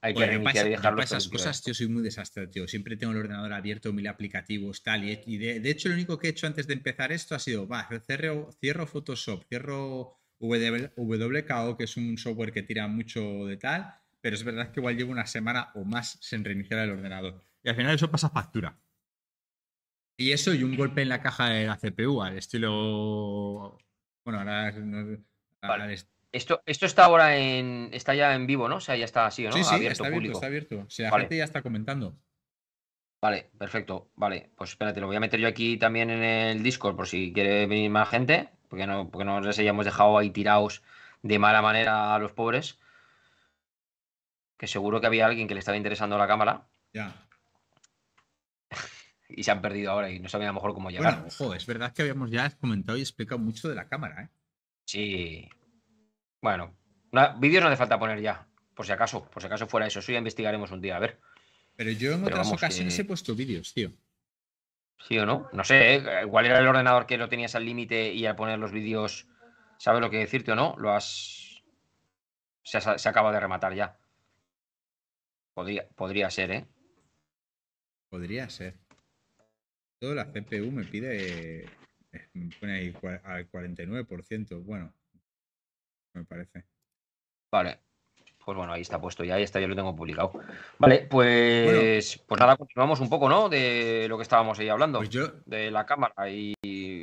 Hay que reiniciar y dejarlo. esas cosas, tío, soy muy desastre, tío. Siempre tengo el ordenador abierto, mil aplicativos, tal. Y, de, hecho, lo único que he hecho antes de empezar esto ha sido, va, cierro, cierro Photoshop, cierro WKO, que es un software que tira mucho de tal. Pero es verdad que igual llevo una semana o más sin reiniciar el ordenador. Y al final eso pasa factura. Y eso y un golpe en la caja de la CPU, al estilo. Bueno, ahora. Esto, esto está ahora en. Está ya en vivo, ¿no? O sea, ya está así, ¿no? Sí, sí, abierto, está abierto, está abierto. O sea, la gente ya está comentando. Vale, perfecto. Vale, pues espérate, lo voy a meter yo aquí también en el Discord por si quiere venir más gente. Porque no, porque no les hayamos dejado ahí tirados de mala manera a los pobres. Que seguro que había alguien que le estaba interesando la cámara. Ya. y se han perdido ahora y no sabía a lo mejor cómo llegar. Bueno, ojo, es verdad que habíamos ya comentado y explicado mucho de la cámara, ¿eh? Sí. Bueno, vídeos no hace falta poner ya, por si acaso, por si acaso fuera eso. Eso ya investigaremos un día, a ver. Pero yo en otras ocasiones he puesto vídeos, tío. ¿Sí o no? No sé, ¿eh? igual era el ordenador que lo tenías al límite y al poner los vídeos, ¿sabes lo que decirte o no? Lo has. Se, se acaba de rematar ya. Podría, podría ser, ¿eh? Podría ser. Todo la CPU me pide. Eh, me pone ahí al 49%. Bueno, me parece. Vale. Pues bueno, ahí está puesto ya, ahí está, yo lo tengo publicado. Vale, pues, pues nada, continuamos un poco, ¿no? De lo que estábamos ahí hablando, pues yo... de la cámara. Y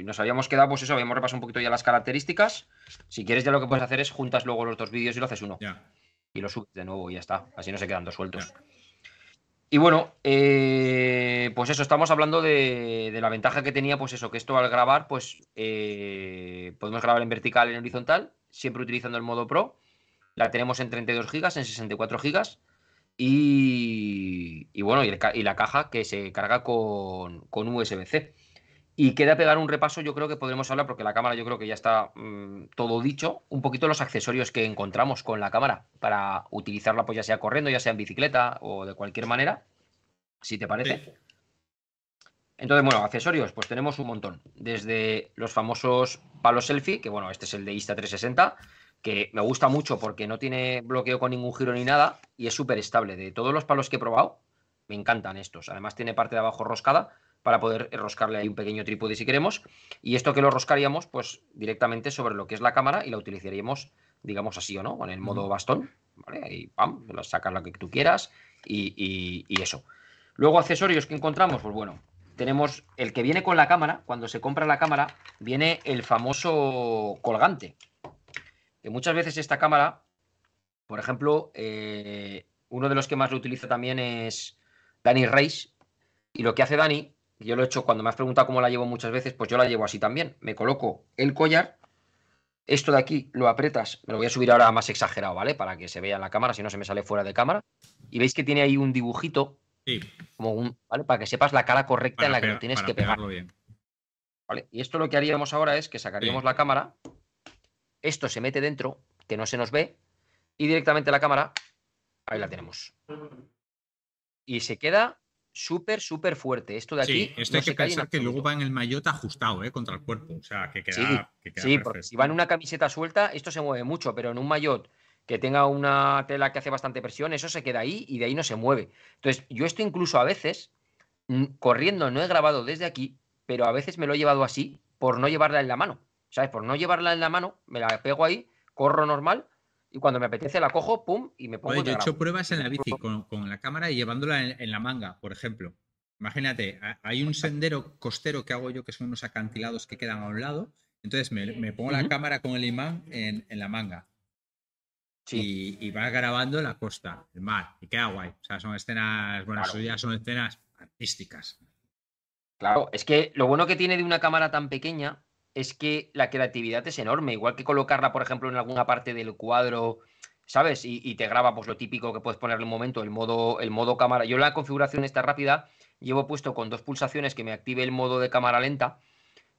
nos habíamos quedado, pues eso, habíamos repasado un poquito ya las características. Si quieres, ya lo que puedes hacer es juntas luego los dos vídeos y lo haces uno. Ya. Y lo subes de nuevo y ya está. Así no se quedan dos sueltos. Y bueno, eh, pues eso, estamos hablando de, la ventaja que tenía, pues eso, que esto al grabar, pues eh, podemos grabar en vertical, en horizontal, siempre utilizando el modo Pro la tenemos en 32 gigas, en 64 gigas. Y, bueno, y, la caja que se carga con, USB-C. Y queda pegar un repaso, yo creo que podremos hablar, porque la cámara yo creo que ya está mm, todo dicho, un poquito los accesorios que encontramos con la cámara para utilizarla, pues ya sea corriendo, ya sea en bicicleta o de cualquier manera, si te parece. Entonces, bueno, accesorios, pues tenemos un montón. Desde los famosos palos selfie, que bueno, este es el de Insta360, que me gusta mucho porque no tiene bloqueo con ningún giro ni nada y es súper estable. De todos los palos que he probado, me encantan estos. Además tiene parte de abajo roscada para poder roscarle ahí un pequeño trípode si queremos. Y esto que lo roscaríamos pues directamente sobre lo que es la cámara y la utilizaríamos, digamos así o no, con el modo bastón. ¿vale? Ahí, pam, sacas lo que tú quieras y, y eso. Luego accesorios que encontramos, pues bueno, tenemos el que viene con la cámara, cuando se compra la cámara, viene el famoso colgante, que muchas veces esta cámara, por ejemplo, eh, uno de los que más lo utiliza también es Dani Reis. Y lo que hace Dani, yo lo he hecho cuando me has preguntado cómo la llevo muchas veces, pues yo la llevo así también. Me coloco el collar, esto de aquí lo apretas, me lo voy a subir ahora más exagerado, ¿vale? Para que se vea en la cámara, si no se me sale fuera de cámara. Y veis que tiene ahí un dibujito, sí. como un, ¿vale? Para que sepas la cara correcta en la que lo tienes que pegar. Bien. ¿Vale? Y esto lo que haríamos ahora es que sacaríamos la cámara esto se mete dentro, que no se nos ve, y directamente la cámara, ahí la tenemos. Y se queda súper, súper fuerte. Esto de aquí. Sí, esto hay que pensar que luego va en el maillot ajustado, ¿eh? Contra el cuerpo. O sea, que queda. Sí, sí porque si va en una camiseta suelta, esto se mueve mucho, pero en un maillot que tenga una tela que hace bastante presión, eso se queda ahí y de ahí no se mueve. Entonces, yo esto incluso a veces, corriendo, no he grabado desde aquí, pero a veces me lo he llevado así por no llevarla en la mano. ¿sabes? Por no llevarla en la mano, me la pego ahí, corro normal y cuando me apetece la cojo, pum, y me pongo. Oye, yo he hecho pruebas en la bici con, la cámara y llevándola en, la manga, por ejemplo. Imagínate, hay un sendero costero que hago yo que son unos acantilados que quedan a un lado. Entonces me, pongo la cámara con el imán en, la manga. Sí. Y, va grabando la costa, el mar, y queda guay. O sea, son escenas, bueno, eso ya son escenas artísticas. Claro, es que lo bueno que tiene de una cámara tan pequeña es que la creatividad es enorme. Igual que colocarla, por ejemplo, en alguna parte del cuadro, ¿sabes? Y, te graba, pues lo típico que puedes ponerle un momento, el modo, el modo cámara. Yo la configuración está rápida, llevo puesto con dos pulsaciones que me active el modo de cámara lenta.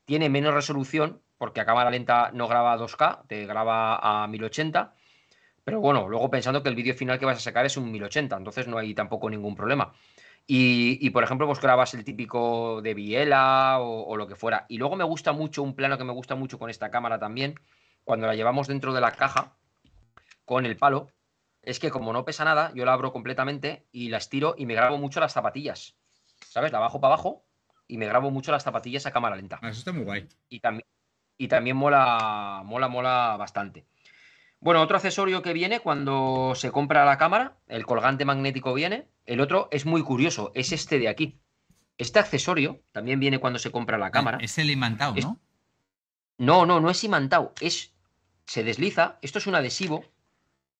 Tiene menos resolución, porque a cámara lenta no graba a 2K, te graba a 1080. Pero bueno, luego pensando que el vídeo final que vas a sacar es un 1080, entonces no hay tampoco ningún problema. Y, por ejemplo, pues grabas el típico de Biela o, lo que fuera. Y luego me gusta mucho, un plano que me gusta mucho con esta cámara también, cuando la llevamos dentro de la caja con el palo, es que como no pesa nada, yo la abro completamente y la estiro y me grabo mucho las zapatillas. ¿Sabes? La bajo para abajo y me grabo mucho las zapatillas a cámara lenta. Ah, eso está muy guay. Y también, y también mola, mola, mola bastante. Bueno, otro accesorio que viene cuando se compra la cámara, el colgante magnético viene. El otro es muy curioso, es este de aquí. Este accesorio también viene cuando se compra la cámara. Es el imantado, ¿no? No, no, no es imantado. Es. Se desliza. Esto es un adhesivo.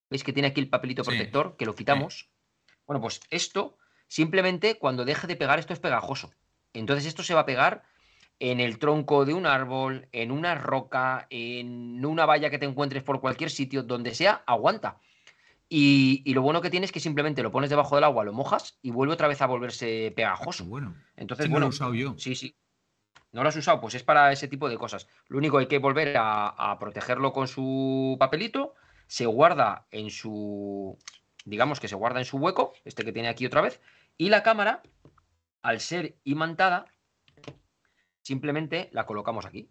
¿Veis que tiene aquí el papelito protector? Que lo quitamos. Bueno, pues esto, simplemente cuando deje de pegar, esto es pegajoso. Entonces, esto se va a pegar en el tronco de un árbol, en una roca, en una valla que te encuentres por cualquier sitio, donde sea, aguanta. Y, lo bueno que tiene es que simplemente lo pones debajo del agua, lo mojas y vuelve otra vez a volverse pegajoso. Bueno, entonces bueno, lo he usado yo. Sí, sí. ¿No lo has usado? Pues es para ese tipo de cosas. Lo único hay que volver a, protegerlo con su papelito. Se guarda en su. Digamos que se guarda en su hueco, este que tiene aquí otra vez. Y la cámara, al ser imantada, simplemente la colocamos aquí.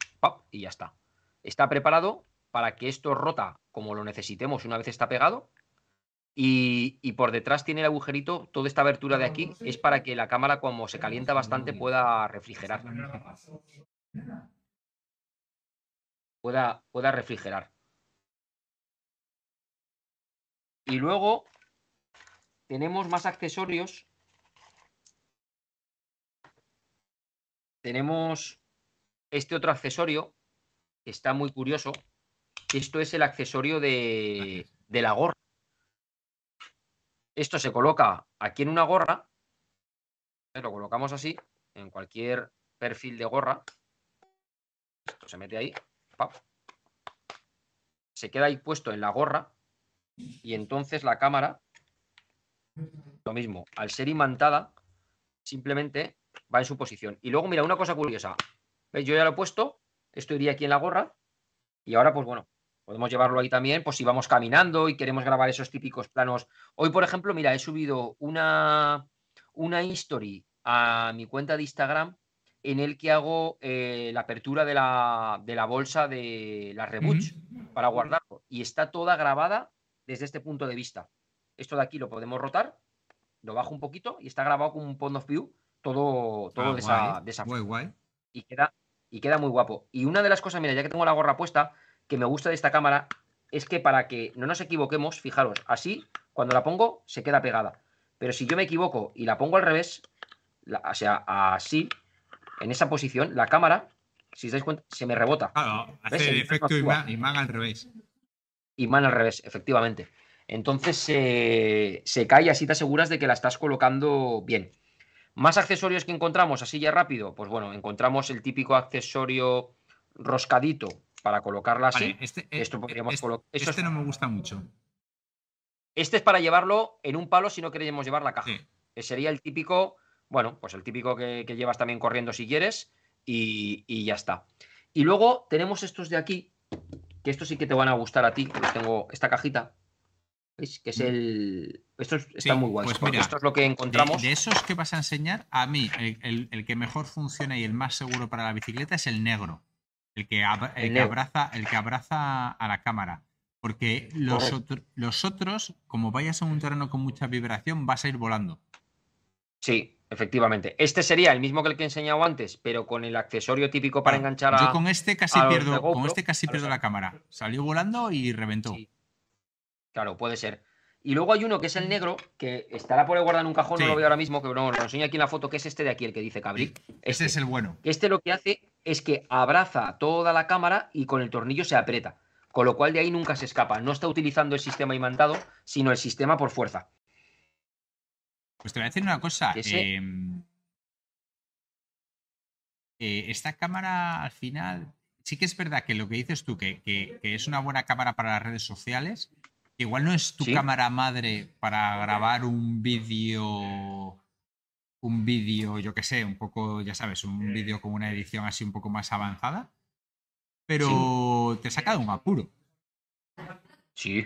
Y ya está. Está preparado para que esto rota como lo necesitemos una vez está pegado. Y, y, por detrás tiene el agujerito, toda esta abertura de aquí es para que la cámara, como se calienta bastante, pueda refrigerar. Pueda, pueda refrigerar. Y luego tenemos más accesorios. Tenemos este otro accesorio que está muy curioso. Esto es el accesorio de, de la gorra. Esto se coloca aquí en una gorra. Lo colocamos así, en cualquier perfil de gorra. Esto se mete ahí. Se queda ahí puesto en la gorra. Y entonces la cámara, lo mismo, al ser imantada, simplemente va en su posición. Y luego, mira, una cosa curiosa. ¿Veis? Yo ya lo he puesto. Esto iría aquí en la gorra. Y ahora, pues bueno, Podemos llevarlo ahí también, pues si vamos caminando y queremos grabar esos típicos planos. Hoy, por ejemplo, mira, he subido una, una history a mi cuenta de Instagram en el que hago eh, la apertura de la, de la, bolsa de la reboots para guardarlo. Y está toda grabada desde este punto de vista. Esto de aquí lo podemos rotar, lo bajo un poquito y está grabado con un point of view todo, todo ah, de, esa, de esa guay. Y queda, y queda muy guapo. Y una de las cosas, mira, ya que tengo la gorra puesta, que me gusta de esta cámara es que para que no nos equivoquemos, fijaros, así, cuando la pongo, se queda pegada. Pero si yo me equivoco y la pongo al revés, o sea, así, en esa posición, la cámara, si os dais cuenta, se me rebota. Claro, hace efecto imán, al revés. Imán al revés, efectivamente. Entonces se cae y así te aseguras de que la estás colocando bien. Más accesorios que encontramos así ya rápido, pues bueno, encontramos el típico accesorio roscadito para colocarla así. este, eh, Esto podríamos este, este no me gusta mucho. Este es para llevarlo en un palo si no queremos llevar la caja. sería el típico, bueno, pues el típico que, llevas también corriendo si quieres y, ya está. Y luego tenemos estos de aquí, que estos sí que te van a gustar a ti. Pues tengo esta cajita, ¿veis? Que es mm. el... Estos están muy guays, pues esto es lo que encontramos. De, esos que vas a enseñar, a mí el que mejor funciona y el más seguro para la bicicleta es el negro. El que, abraza, el que abraza a la cámara. Porque los, los otros, como vayas a un terreno con mucha vibración, vas a ir volando. Sí, efectivamente. Este sería el mismo que el que he enseñado antes, pero con el accesorio típico para enganchar a. Yo con este casi pierdo, con este casi pierdo la cámara. Salió volando y reventó. Claro, puede ser. Y luego hay uno que es el negro, que estará por ahí guardado en un cajón, no lo veo ahora mismo, que no, lo enseño aquí en la foto, que es este de aquí, el que dice Cabric. Este, este es el bueno. Este lo que hace es que abraza toda la cámara y con el tornillo se aprieta. Con lo cual de ahí nunca se escapa. No está utilizando el sistema imantado, sino el sistema por fuerza. Pues te voy a decir una cosa. Em, eh, esta cámara al final, sí que es verdad que lo que dices tú, que, que es una buena cámara para las redes sociales, Igual no es tu cámara madre para grabar un vídeo, un vídeo, yo qué sé, un poco, ya sabes, un vídeo con una edición así un poco más avanzada, pero te saca de un apuro. Sí.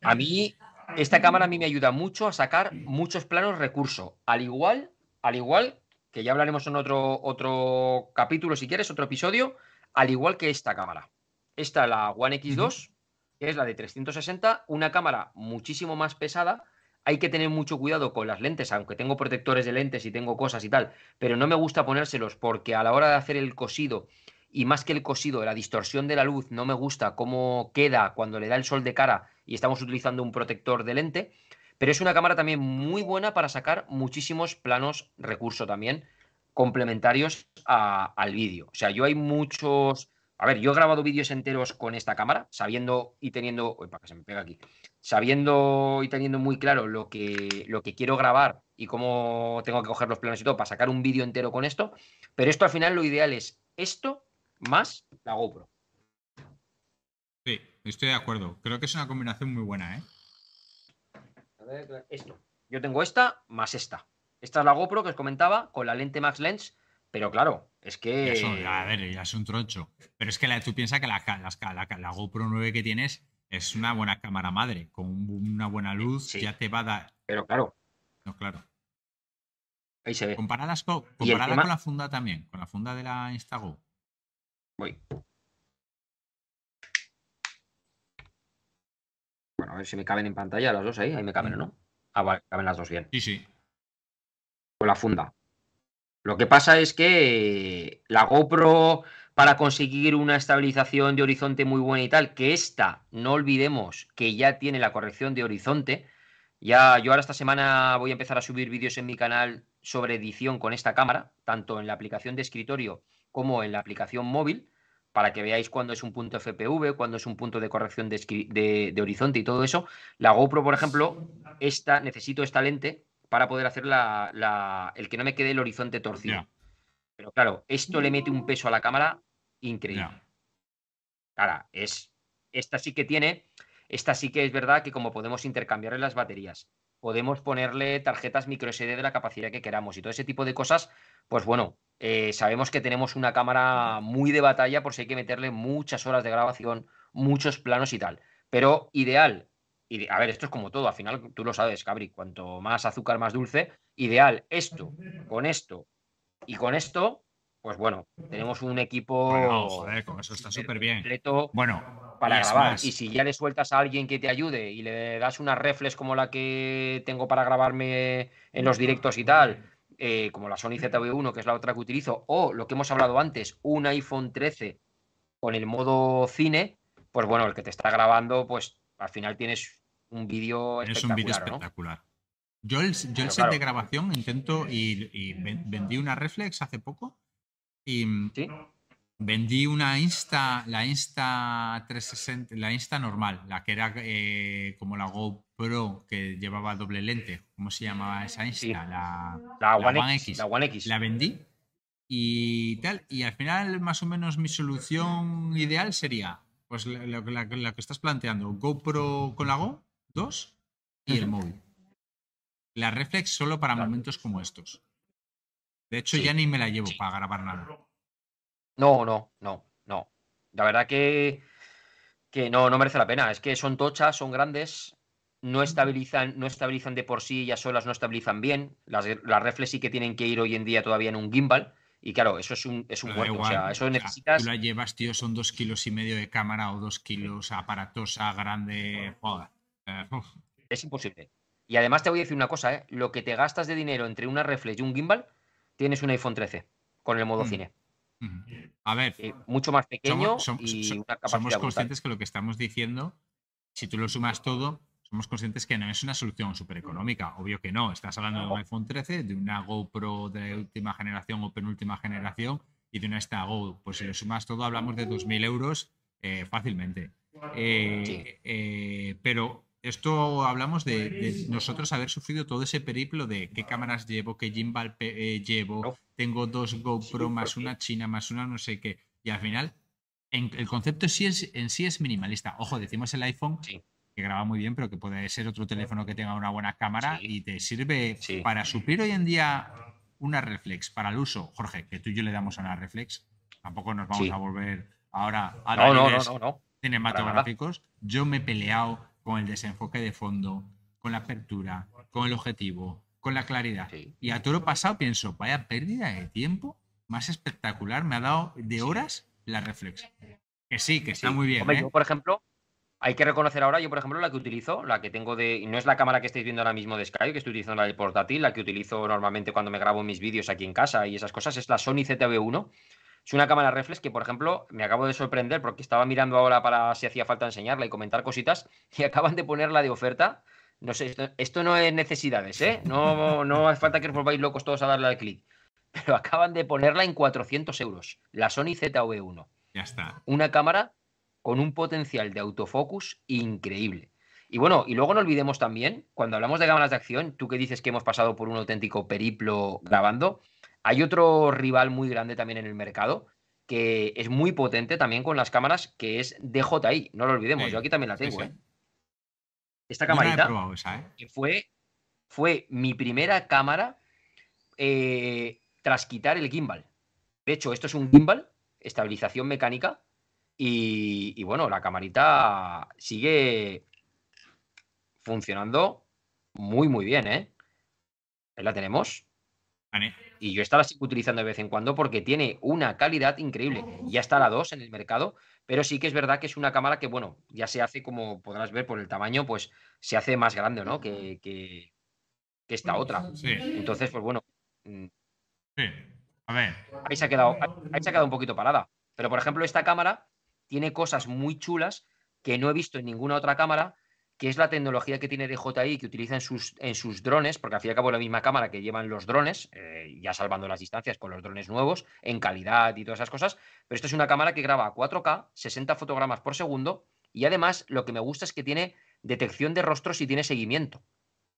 A mí, esta cámara a mí me ayuda mucho a sacar muchos planos recursos. Al igual, al igual, que ya hablaremos en otro, otro capítulo si quieres, otro episodio, al igual que esta cámara. Esta, la One X2, es la de 360, una cámara muchísimo más pesada. Hay que tener mucho cuidado con las lentes, aunque tengo protectores de lentes y tengo cosas y tal, pero no me gusta ponérselos porque a la hora de hacer el cosido, y más que el cosido, la distorsión de la luz, no me gusta cómo queda cuando le da el sol de cara y estamos utilizando un protector de lente, pero es una cámara también muy buena para sacar muchísimos planos recurso también complementarios al vídeo. O sea, yo hay muchos a ver, yo he grabado vídeos enteros con esta cámara, sabiendo y teniendo. Uy, para que se me pega aquí. Sabiendo y teniendo muy claro lo que, lo que quiero grabar y cómo tengo que coger los planos y todo para sacar un vídeo entero con esto. Pero esto al final lo ideal es esto más la GoPro. Sí, estoy de acuerdo. Creo que es una combinación muy buena, ¿eh? esto. Yo tengo esta más esta. Esta es la GoPro que os comentaba con la lente Max Lens, pero claro, es que. Ya a ver, ya es un troncho. Pero es que la, tú piensas que la, la, GoPro 9 que tienes es una buena cámara madre. Con una buena luz ya te va a dar. Pero claro. No, claro. Ahí se ve. Comparadas con, comparada con la funda también, con la funda de la Instago. Voy. Bueno, a ver si me caben en pantalla las dos ahí. Ahí me caben, ¿no? Ah, vale, caben las dos bien. Sí, sí. Con la funda. Lo que pasa es que la GoPro, para conseguir una estabilización de horizonte muy buena y tal, que esta, no olvidemos que ya tiene la corrección de horizonte. Ya, yo ahora esta semana voy a empezar a subir vídeos en mi canal sobre edición con esta cámara, tanto en la aplicación de escritorio como en la aplicación móvil, para que veáis cuándo es un punto FPV, cuándo es un punto de corrección de, horizonte y todo eso. La GoPro, por ejemplo, esta, necesito esta lente para poder hacer la, el que no me quede el horizonte torcido. Pero claro, esto le mete un peso a la cámara increíble. Ahora, es, esta sí que tiene, esta sí que es verdad que como podemos intercambiarle las baterías, podemos ponerle tarjetas micro SD de la capacidad que queramos y todo ese tipo de cosas, pues bueno, eh, sabemos que tenemos una cámara muy de batalla por si hay que meterle muchas horas de grabación, muchos planos y tal. Pero ideal, y a ver, esto es como todo, al final tú lo sabes, Cabri, cuanto más azúcar, más dulce. Ideal, esto, con esto y con esto, pues bueno, tenemos un equipo. Bueno, joder, con eso está súper bien. Completo. Bueno, para grabar. Y si ya le sueltas a alguien que te ayude y le das una reflex como la que tengo para grabarme en los directos y tal, eh, como la Sony ZV1, que es la otra que utilizo, o lo que hemos hablado antes, un iPhone 13 con el modo cine, pues bueno, el que te está grabando, pues al final tienes un vídeo espectacular. Es un vídeo espectacular. Yo el, yo el set de grabación intento y, vendí una reflex hace poco y ¿Sí? Vendí una Insta, la Insta 360, la Insta normal, la que era eh, como la GoPro que llevaba doble lente. ¿Cómo se llamaba esa Insta? La, One, X, La One X. La vendí y tal. Y al final, más o menos, mi solución ideal sería pues lo, que estás planteando: GoPro con la Go 2 y el móvil. La reflex solo para momentos como estos. De hecho, ya ni me la llevo para grabar nada. No, no, no, no. La verdad que, que no, no merece la pena. Es que son tochas, son grandes, no estabilizan, no estabilizan de por sí, ellas solas no estabilizan bien. Las, las reflex sí que tienen que ir hoy en día todavía en un gimbal. Y claro, eso es un, es un muerto. o sea, eso necesitas. Tú la llevas, tío, son dos kilos y medio de cámara o dos kilos aparatosa, grande. Joder. Es imposible. Y además te voy a decir una cosa, ¿eh? Lo que te gastas de dinero entre una reflex y un gimbal, tienes un iPhone 13 con el modo mm. cine. A ver, eh, mucho más pequeño somos, y Somos conscientes que lo que estamos diciendo, si tú lo sumas todo, somos conscientes que no es una solución súper económica. Obvio que no. Estás hablando de un iPhone 13, de una GoPro de última generación o penúltima generación y de una esta Go. Pues si lo sumas todo, hablamos de 2.000 euros eh, fácilmente. Eh, pero esto hablamos de, nosotros haber sufrido todo ese periplo de qué cámaras llevo, qué gimbal eh, llevo, tengo dos GoPro más una china más una no sé qué. Y al final, el concepto sí es, en sí es minimalista. Ojo, decimos el iPhone que graba muy bien, pero que puede ser otro teléfono que tenga una buena cámara y te sirve para suplir hoy en día una reflex para el uso. Jorge, que tú y yo le damos a una reflex, tampoco nos vamos a volver ahora a no, cinematográficos. Yo me he peleado con el desenfoque de fondo, con la apertura, con el objetivo, con la claridad. Y a todo lo pasado pienso, vaya pérdida de tiempo más espectacular me ha dado de horas la reflex. Que sí, que está muy bien. ¿eh? Yo, por ejemplo, hay que reconocer ahora, yo por ejemplo, la que utilizo, la que tengo de. No es la cámara que estáis viendo ahora mismo de Skype, que estoy utilizando la de portátil, la que utilizo normalmente cuando me grabo mis vídeos aquí en casa y esas cosas, es la Sony ZV1. Es una cámara reflex que, por ejemplo, me acabo de sorprender porque estaba mirando ahora para si hacía falta enseñarla y comentar cositas y acaban de ponerla de oferta. No sé, esto, no es necesidades, ¿eh? No, no hace falta que os volváis locos todos a darle al clic. Pero acaban de ponerla en 400 euros. La Sony ZV1. Ya está. Una cámara con un potencial de autofocus increíble. Y bueno, y luego no olvidemos también, cuando hablamos de cámaras de acción, tú que dices que hemos pasado por un auténtico periplo grabando, hay otro rival muy grande también en el mercado que es muy potente también con las cámaras, que es DJI. No lo olvidemos, yo aquí también la tengo. ¿eh? Esta camarita. ¿eh? que fue, fue mi primera cámara eh, tras quitar el gimbal. De hecho, esto es un gimbal, estabilización mecánica. Y, bueno, la camarita sigue funcionando muy, muy bien, ¿eh? Ahí la tenemos. Y yo esta la sigo utilizando de vez en cuando porque tiene una calidad increíble. Ya está la 2 en el mercado, pero sí que es verdad que es una cámara que, bueno, ya se hace, como podrás ver por el tamaño, pues se hace más grande, ¿no? Que, que, esta otra. Entonces, pues bueno. Mm, sí. A ver. Ahí se ha, quedado, ahí se ha quedado un poquito parada. Pero, por ejemplo, esta cámara tiene cosas muy chulas que no he visto en ninguna otra cámara que es la tecnología que tiene DJI que utiliza en sus, en sus drones, porque al fin y al cabo es la misma cámara que llevan los drones, eh, ya salvando las distancias con los drones nuevos, en calidad y todas esas cosas, pero esto es una cámara que graba a 4K, 60 fotogramas por segundo, y además lo que me gusta es que tiene detección de rostros y tiene seguimiento.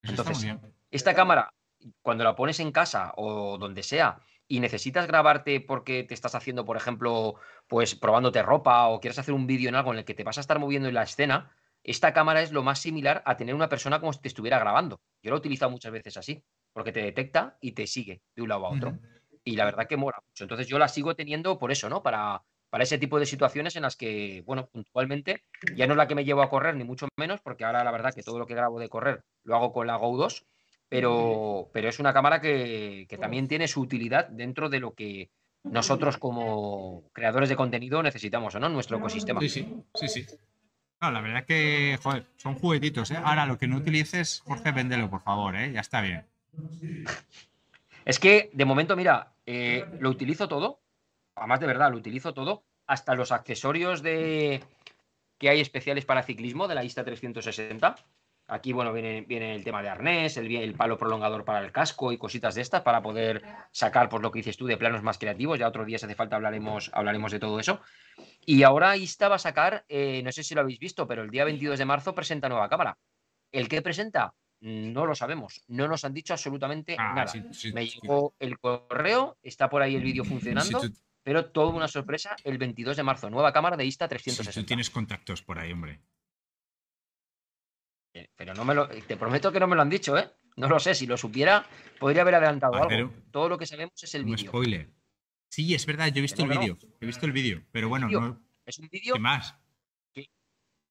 Entonces, esta cámara, cuando la pones en casa o donde sea, y necesitas grabarte porque te estás haciendo, por ejemplo, pues probándote ropa o quieres hacer un vídeo en algo en el que te vas a estar moviendo en la escena, esta cámara es lo más similar a tener una persona como si te estuviera grabando. Yo lo he utilizado muchas veces así, porque te detecta y te sigue de un lado a otro. Y la verdad que mola mucho. Entonces yo la sigo teniendo por eso, ¿no? Para, para ese tipo de situaciones en las que, bueno, puntualmente, ya no es la que me llevo a correr, ni mucho menos, porque ahora la verdad que todo lo que grabo de correr lo hago con la Go 2, pero, pero es una cámara que, que también tiene su utilidad dentro de lo que nosotros como creadores de contenido necesitamos, ¿no? Nuestro ecosistema. Sí, sí, sí, sí. No, la verdad es que, joder, son juguetitos, ¿eh? Ahora, lo que no utilices, Jorge, véndelo, por favor, ¿eh? Ya está bien. Es que, de momento, mira, eh, lo utilizo todo, además de verdad, lo utilizo todo, hasta los accesorios de que hay especiales para ciclismo de la Insta 360. Aquí, bueno, viene, viene el tema de arnés, el, el, palo prolongador para el casco y cositas de estas para poder sacar, por lo que dices tú, de planos más creativos. Ya otro día, si hace falta, hablaremos, hablaremos de todo eso. Y ahora Insta va a sacar, eh, no sé si lo habéis visto, pero el día 22 de marzo presenta nueva cámara. ¿El que presenta? No lo sabemos. No nos han dicho absolutamente ah, nada. Me llegó el correo, está por ahí el vídeo funcionando. Pero todo una sorpresa el 22 de marzo. Nueva cámara de Insta 360. tú tienes contactos por ahí, hombre. Eh, pero no me lo, te prometo que no me lo han dicho, ¿eh? No lo sé, si lo supiera, podría haber adelantado ah, algo. Todo lo que sabemos es el vídeo. spoiler. Sí, es verdad, yo he visto el vídeo. He visto el vídeo, pero bueno, no. Es un vídeo. más?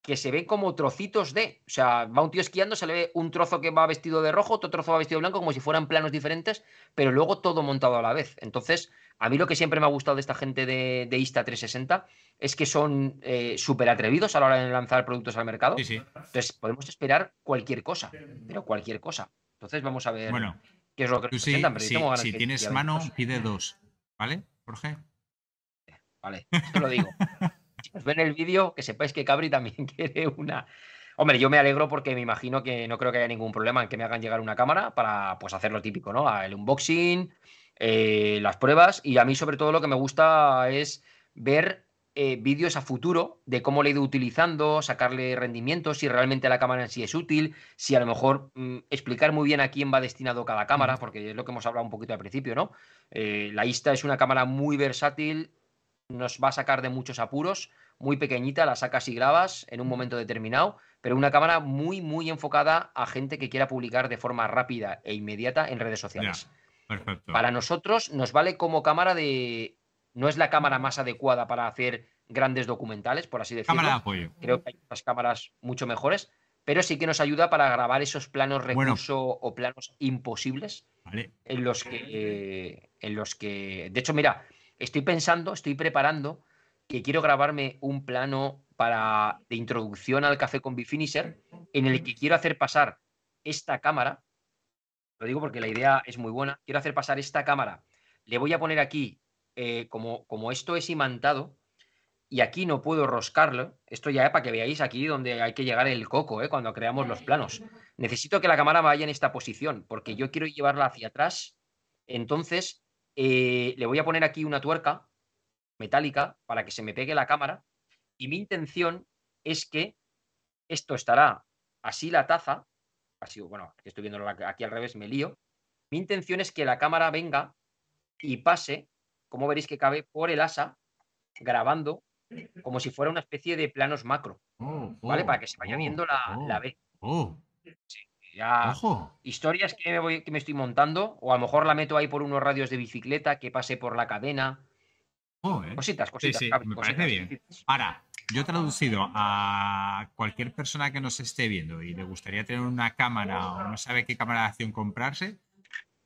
Que, se ven como trocitos de. O sea, va un tío esquiando, se le ve un trozo que va vestido de rojo, otro trozo va vestido de blanco, como si fueran planos diferentes, pero luego todo montado a la vez. Entonces, a mí lo que siempre me ha gustado de esta gente de, de Insta 360 es que son eh, súper atrevidos a la hora de lanzar productos al mercado. Sí, sí. Entonces podemos esperar cualquier cosa, pero cualquier cosa. Entonces vamos a ver bueno, qué es lo que nos presentan. Pero si, tienes mano, pide dos. ¿Vale, Jorge? Vale, esto lo digo. si os ven el vídeo, que sepáis que Cabri también quiere una. Hombre, yo me alegro porque me imagino que no creo que haya ningún problema en que me hagan llegar una cámara para pues hacer lo típico, ¿no? El unboxing, eh, las pruebas y a mí sobre todo lo que me gusta es ver eh, vídeos a futuro de cómo le he ido utilizando, sacarle rendimiento, si realmente la cámara en sí es útil, si a lo mejor mm, explicar muy bien a quién va destinado cada cámara, porque es lo que hemos hablado un poquito al principio, ¿no? Eh, la Insta es una cámara muy versátil, nos va a sacar de muchos apuros, muy pequeñita, la sacas y grabas en un momento determinado, pero una cámara muy, muy enfocada a gente que quiera publicar de forma rápida e inmediata en redes sociales. Para nosotros nos vale como cámara de no es la cámara más adecuada para hacer grandes documentales, por así decirlo. Cámara de apoyo. Creo que hay otras cámaras mucho mejores, pero sí que nos ayuda para grabar esos planos recurso o planos imposibles en los que en los que de hecho mira, estoy pensando, estoy preparando que quiero grabarme un plano para de introducción al café con Bifinisher en el que quiero hacer pasar esta cámara. Lo digo porque la idea es muy buena. Quiero hacer pasar esta cámara. Le voy a poner aquí eh, como, como esto es imantado, y aquí no puedo roscarlo, esto ya es para que veáis aquí donde hay que llegar el coco, ¿eh? cuando creamos los planos. Necesito que la cámara vaya en esta posición, porque yo quiero llevarla hacia atrás. Entonces, eh, le voy a poner aquí una tuerca metálica para que se me pegue la cámara. Y mi intención es que esto estará así la taza, así, bueno, estoy viendo aquí al revés, me lío. Mi intención es que la cámara venga y pase como veréis que cabe por el asa, grabando como si fuera una especie de planos macro, oh, ¿vale? Oh, Para que se vaya viendo la, oh, la B. Ya historias que me, voy, que me estoy montando, o a lo mejor la meto ahí por unos radios de bicicleta que pase por la cadena. Cositas, cositas. Sí, sí, me parece bien. Ahora, yo he traducido a cualquier persona que nos esté viendo y le gustaría tener una cámara o no sabe qué cámara de acción comprarse,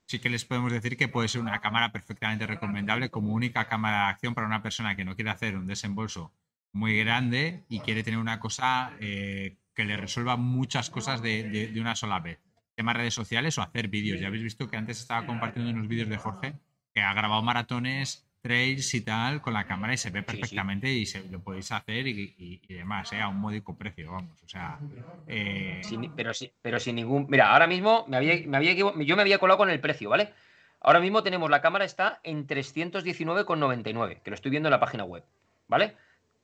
sí que les podemos decir que puede ser una cámara perfectamente recomendable como única cámara de acción para una persona que no quiere hacer un desembolso muy grande y quiere tener una cosa eh, que le resuelva muchas cosas de, una sola vez. Temas redes sociales o hacer vídeos. Ya habéis visto que antes estaba compartiendo unos vídeos de Jorge que ha grabado maratones trails y tal con la cámara y se ve perfectamente y se, lo podéis hacer y, demás, ¿eh? a un módico precio, vamos. O sea. Eh, pero, pero sin ningún. Mira, ahora mismo me había, me había, yo me había colado con el precio, ¿vale? Ahora mismo tenemos la cámara está en 319,99, que lo estoy viendo en la página web, ¿vale?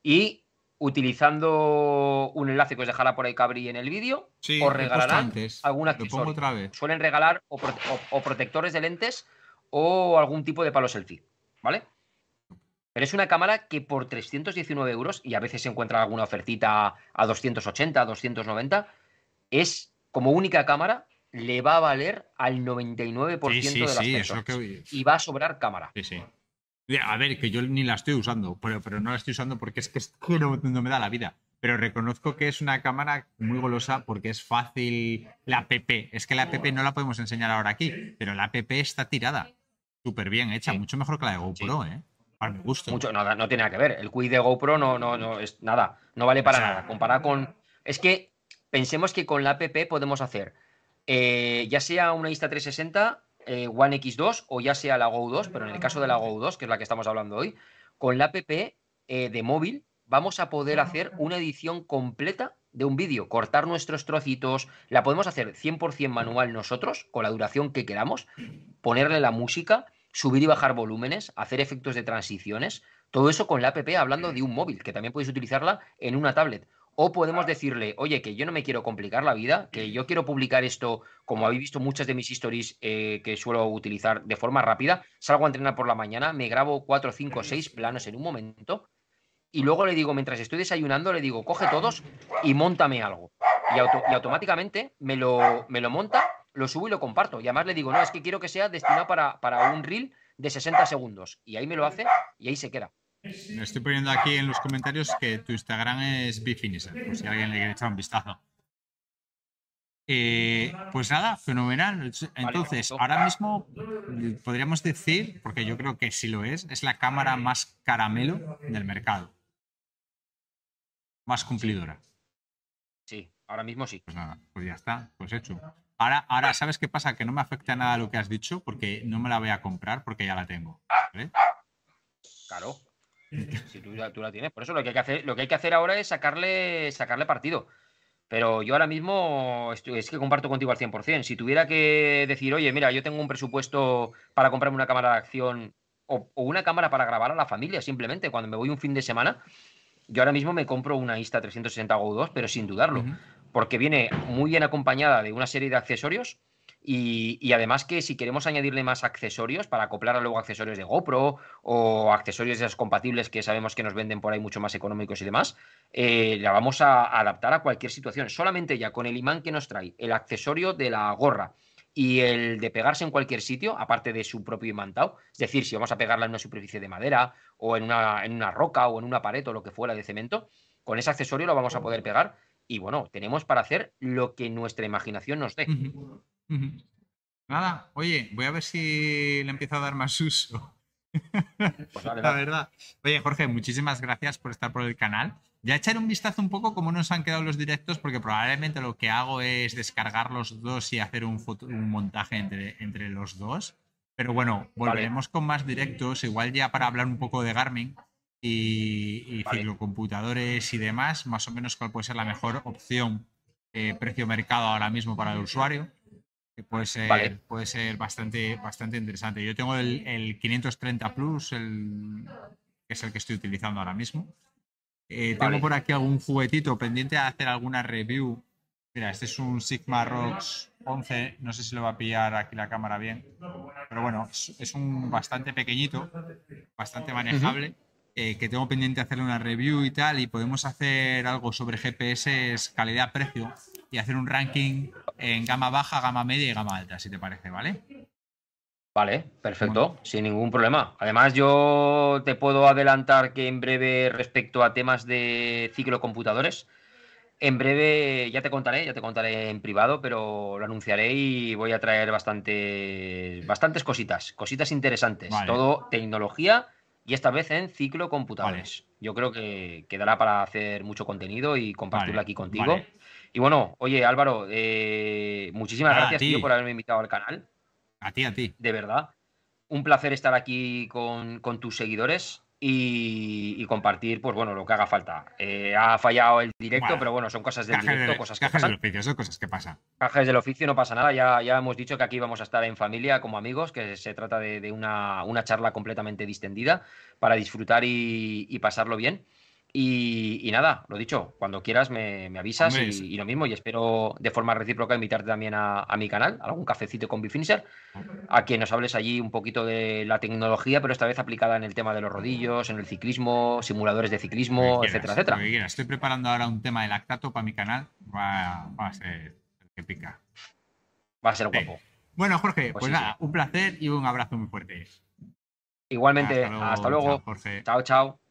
Y utilizando un enlace que os dejará por ahí Cabri en el vídeo, os regalarán algún accesorio. Suelen regalar o protectores de lentes o algún tipo de palo selfie. ¿Vale? Pero es una cámara que por 319 euros, y a veces se encuentra alguna ofertita a 280, 290, es como única cámara, le va a valer al 99% de las sí. Y va a sobrar cámara. Sí, sí. A ver, que yo ni la estoy usando, pero, pero no la estoy usando porque es que, no, me da la vida. Pero reconozco que es una cámara muy golosa porque es fácil. La app, es que la app no la podemos enseñar ahora aquí, pero la app está tirada súper bien hecha, mucho mejor que la de GoPro, ¿eh? Para mi gusto. Mucho, nada, no tiene nada que ver. El quiz de GoPro no, no, no es nada, no vale para nada. Comparado con. Es que pensemos que con la app podemos hacer eh, ya sea una Insta360, eh, One X2 o ya sea la Go 2, pero en el caso de la Go 2, que es la que estamos hablando hoy, con la app eh, de móvil vamos a poder hacer una edición completa de un vídeo, cortar nuestros trocitos, la podemos hacer 100% manual nosotros, con la duración que queramos, ponerle la música subir y bajar volúmenes, hacer efectos de transiciones, todo eso con la app hablando de un móvil, que también podéis utilizarla en una tablet. O podemos decirle, oye, que yo no me quiero complicar la vida, que yo quiero publicar esto, como habéis visto muchas de mis stories eh, que suelo utilizar de forma rápida, salgo a entrenar por la mañana, me grabo cuatro, cinco, seis planos en un momento, y luego le digo, mientras estoy desayunando, le digo, coge todos y montame algo. Y, y automáticamente me lo, me lo monta lo subo y lo comparto. Y además le digo, no, es que quiero que sea destinado para, para un reel de 60 segundos. Y ahí me lo hace y ahí se queda. Me estoy poniendo aquí en los comentarios que tu Instagram es Bifinisher, por si alguien le quiere echar un vistazo. Eh, pues nada, fenomenal. Entonces, ahora mismo podríamos decir, porque yo creo que sí lo es, es la cámara más caramelo del mercado. Más cumplidora. Sí, ahora mismo sí. Pues nada, pues ya está, pues hecho. Ahora, ahora, ¿sabes qué pasa? Que no me afecta nada lo que has dicho porque no me la voy a comprar porque ya la tengo. Claro. Si tú, tú, la tienes. Por eso lo que hay que hacer, lo que hay que hacer ahora es sacarle, sacarle partido. Pero yo ahora mismo estoy, es que comparto contigo al 100%. Si tuviera que decir, oye, mira, yo tengo un presupuesto para comprarme una cámara de acción o, una cámara para grabar a la familia, simplemente cuando me voy un fin de semana, yo ahora mismo me compro una Insta360 Go 2, pero sin dudarlo porque viene muy bien acompañada de una serie de accesorios y, además que si queremos añadirle más accesorios para acoplar a luego accesorios de GoPro o accesorios de esos compatibles que sabemos que nos venden por ahí mucho más económicos y demás, eh, la vamos a adaptar a cualquier situación. Solamente ya con el imán que nos trae, el accesorio de la gorra y el de pegarse en cualquier sitio, aparte de su propio imantado, es decir, si vamos a pegarla en una superficie de madera o en una, en una roca o en una pared o lo que fuera de cemento, con ese accesorio lo vamos a poder pegar y bueno, tenemos para hacer lo que nuestra imaginación nos dé. Nada, oye, voy a ver si le empiezo a dar más uso. Pues la verdad. Oye, Jorge, muchísimas gracias por estar por el canal. Ya echar un vistazo un poco cómo nos han quedado los directos, porque probablemente lo que hago es descargar los dos y hacer un, un montaje entre, entre los dos. Pero bueno, volveremos con más directos, igual ya para hablar un poco de Garmin, y, ciclocomputadores y demás, más o menos cuál puede ser la mejor opción eh, precio-mercado ahora mismo para el usuario. Que puede ser, puede ser bastante, bastante interesante. Yo tengo el, 530 Plus, el, que es el que estoy utilizando ahora mismo. Eh, tengo por aquí algún juguetito pendiente de hacer alguna review. Mira, este es un Sigma Rocks 11. No sé si lo va a pillar aquí la cámara bien. Pero bueno, es, un bastante pequeñito, bastante manejable. Eh, que tengo pendiente hacerle una review y tal, y podemos hacer algo sobre GPS calidad-precio y hacer un ranking en gama baja, gama media y gama alta, si te parece, ¿vale? Vale, perfecto, sin ningún problema. Además, yo te puedo adelantar que en breve, respecto a temas de ciclo computadores, en breve ya te contaré, ya te contaré en privado, pero lo anunciaré y voy a traer bastantes, bastantes cositas, cositas interesantes. Todo tecnología y esta vez en ciclo computadores. Yo creo que quedará para hacer mucho contenido y compartirlo aquí contigo. Y bueno, oye Álvaro, eh, muchísimas gracias tío, por haberme invitado al canal. A ti, a ti. De verdad. Un placer estar aquí con, tus seguidores y, compartir, pues bueno, lo que haga falta. Eh, ha fallado el directo, pero bueno, son cosas del directo, cosas que pasan. del oficio, son cosas que pasan. Cajas del oficio, no pasa nada. Ya, ya hemos dicho que aquí vamos a estar en familia, como amigos, que se trata de, una, charla completamente distendida para disfrutar y pasarlo bien. Y, nada, lo dicho, cuando quieras me, avisas y, lo mismo. Y espero de forma recíproca invitarte también a, mi canal, algún cafecito con Bifinisher, a quien nos hables allí un poquito de la tecnología, pero esta vez aplicada en el tema de los rodillos, en el ciclismo, simuladores de ciclismo, etcétera, etcétera. Estoy preparando ahora un tema de lactato para mi canal. Va, a ser que pica. Va a ser guapo. Bueno, Jorge, pues, pues nada, un placer y un abrazo muy fuerte. Igualmente, hasta luego. Hasta luego. Chao, chao.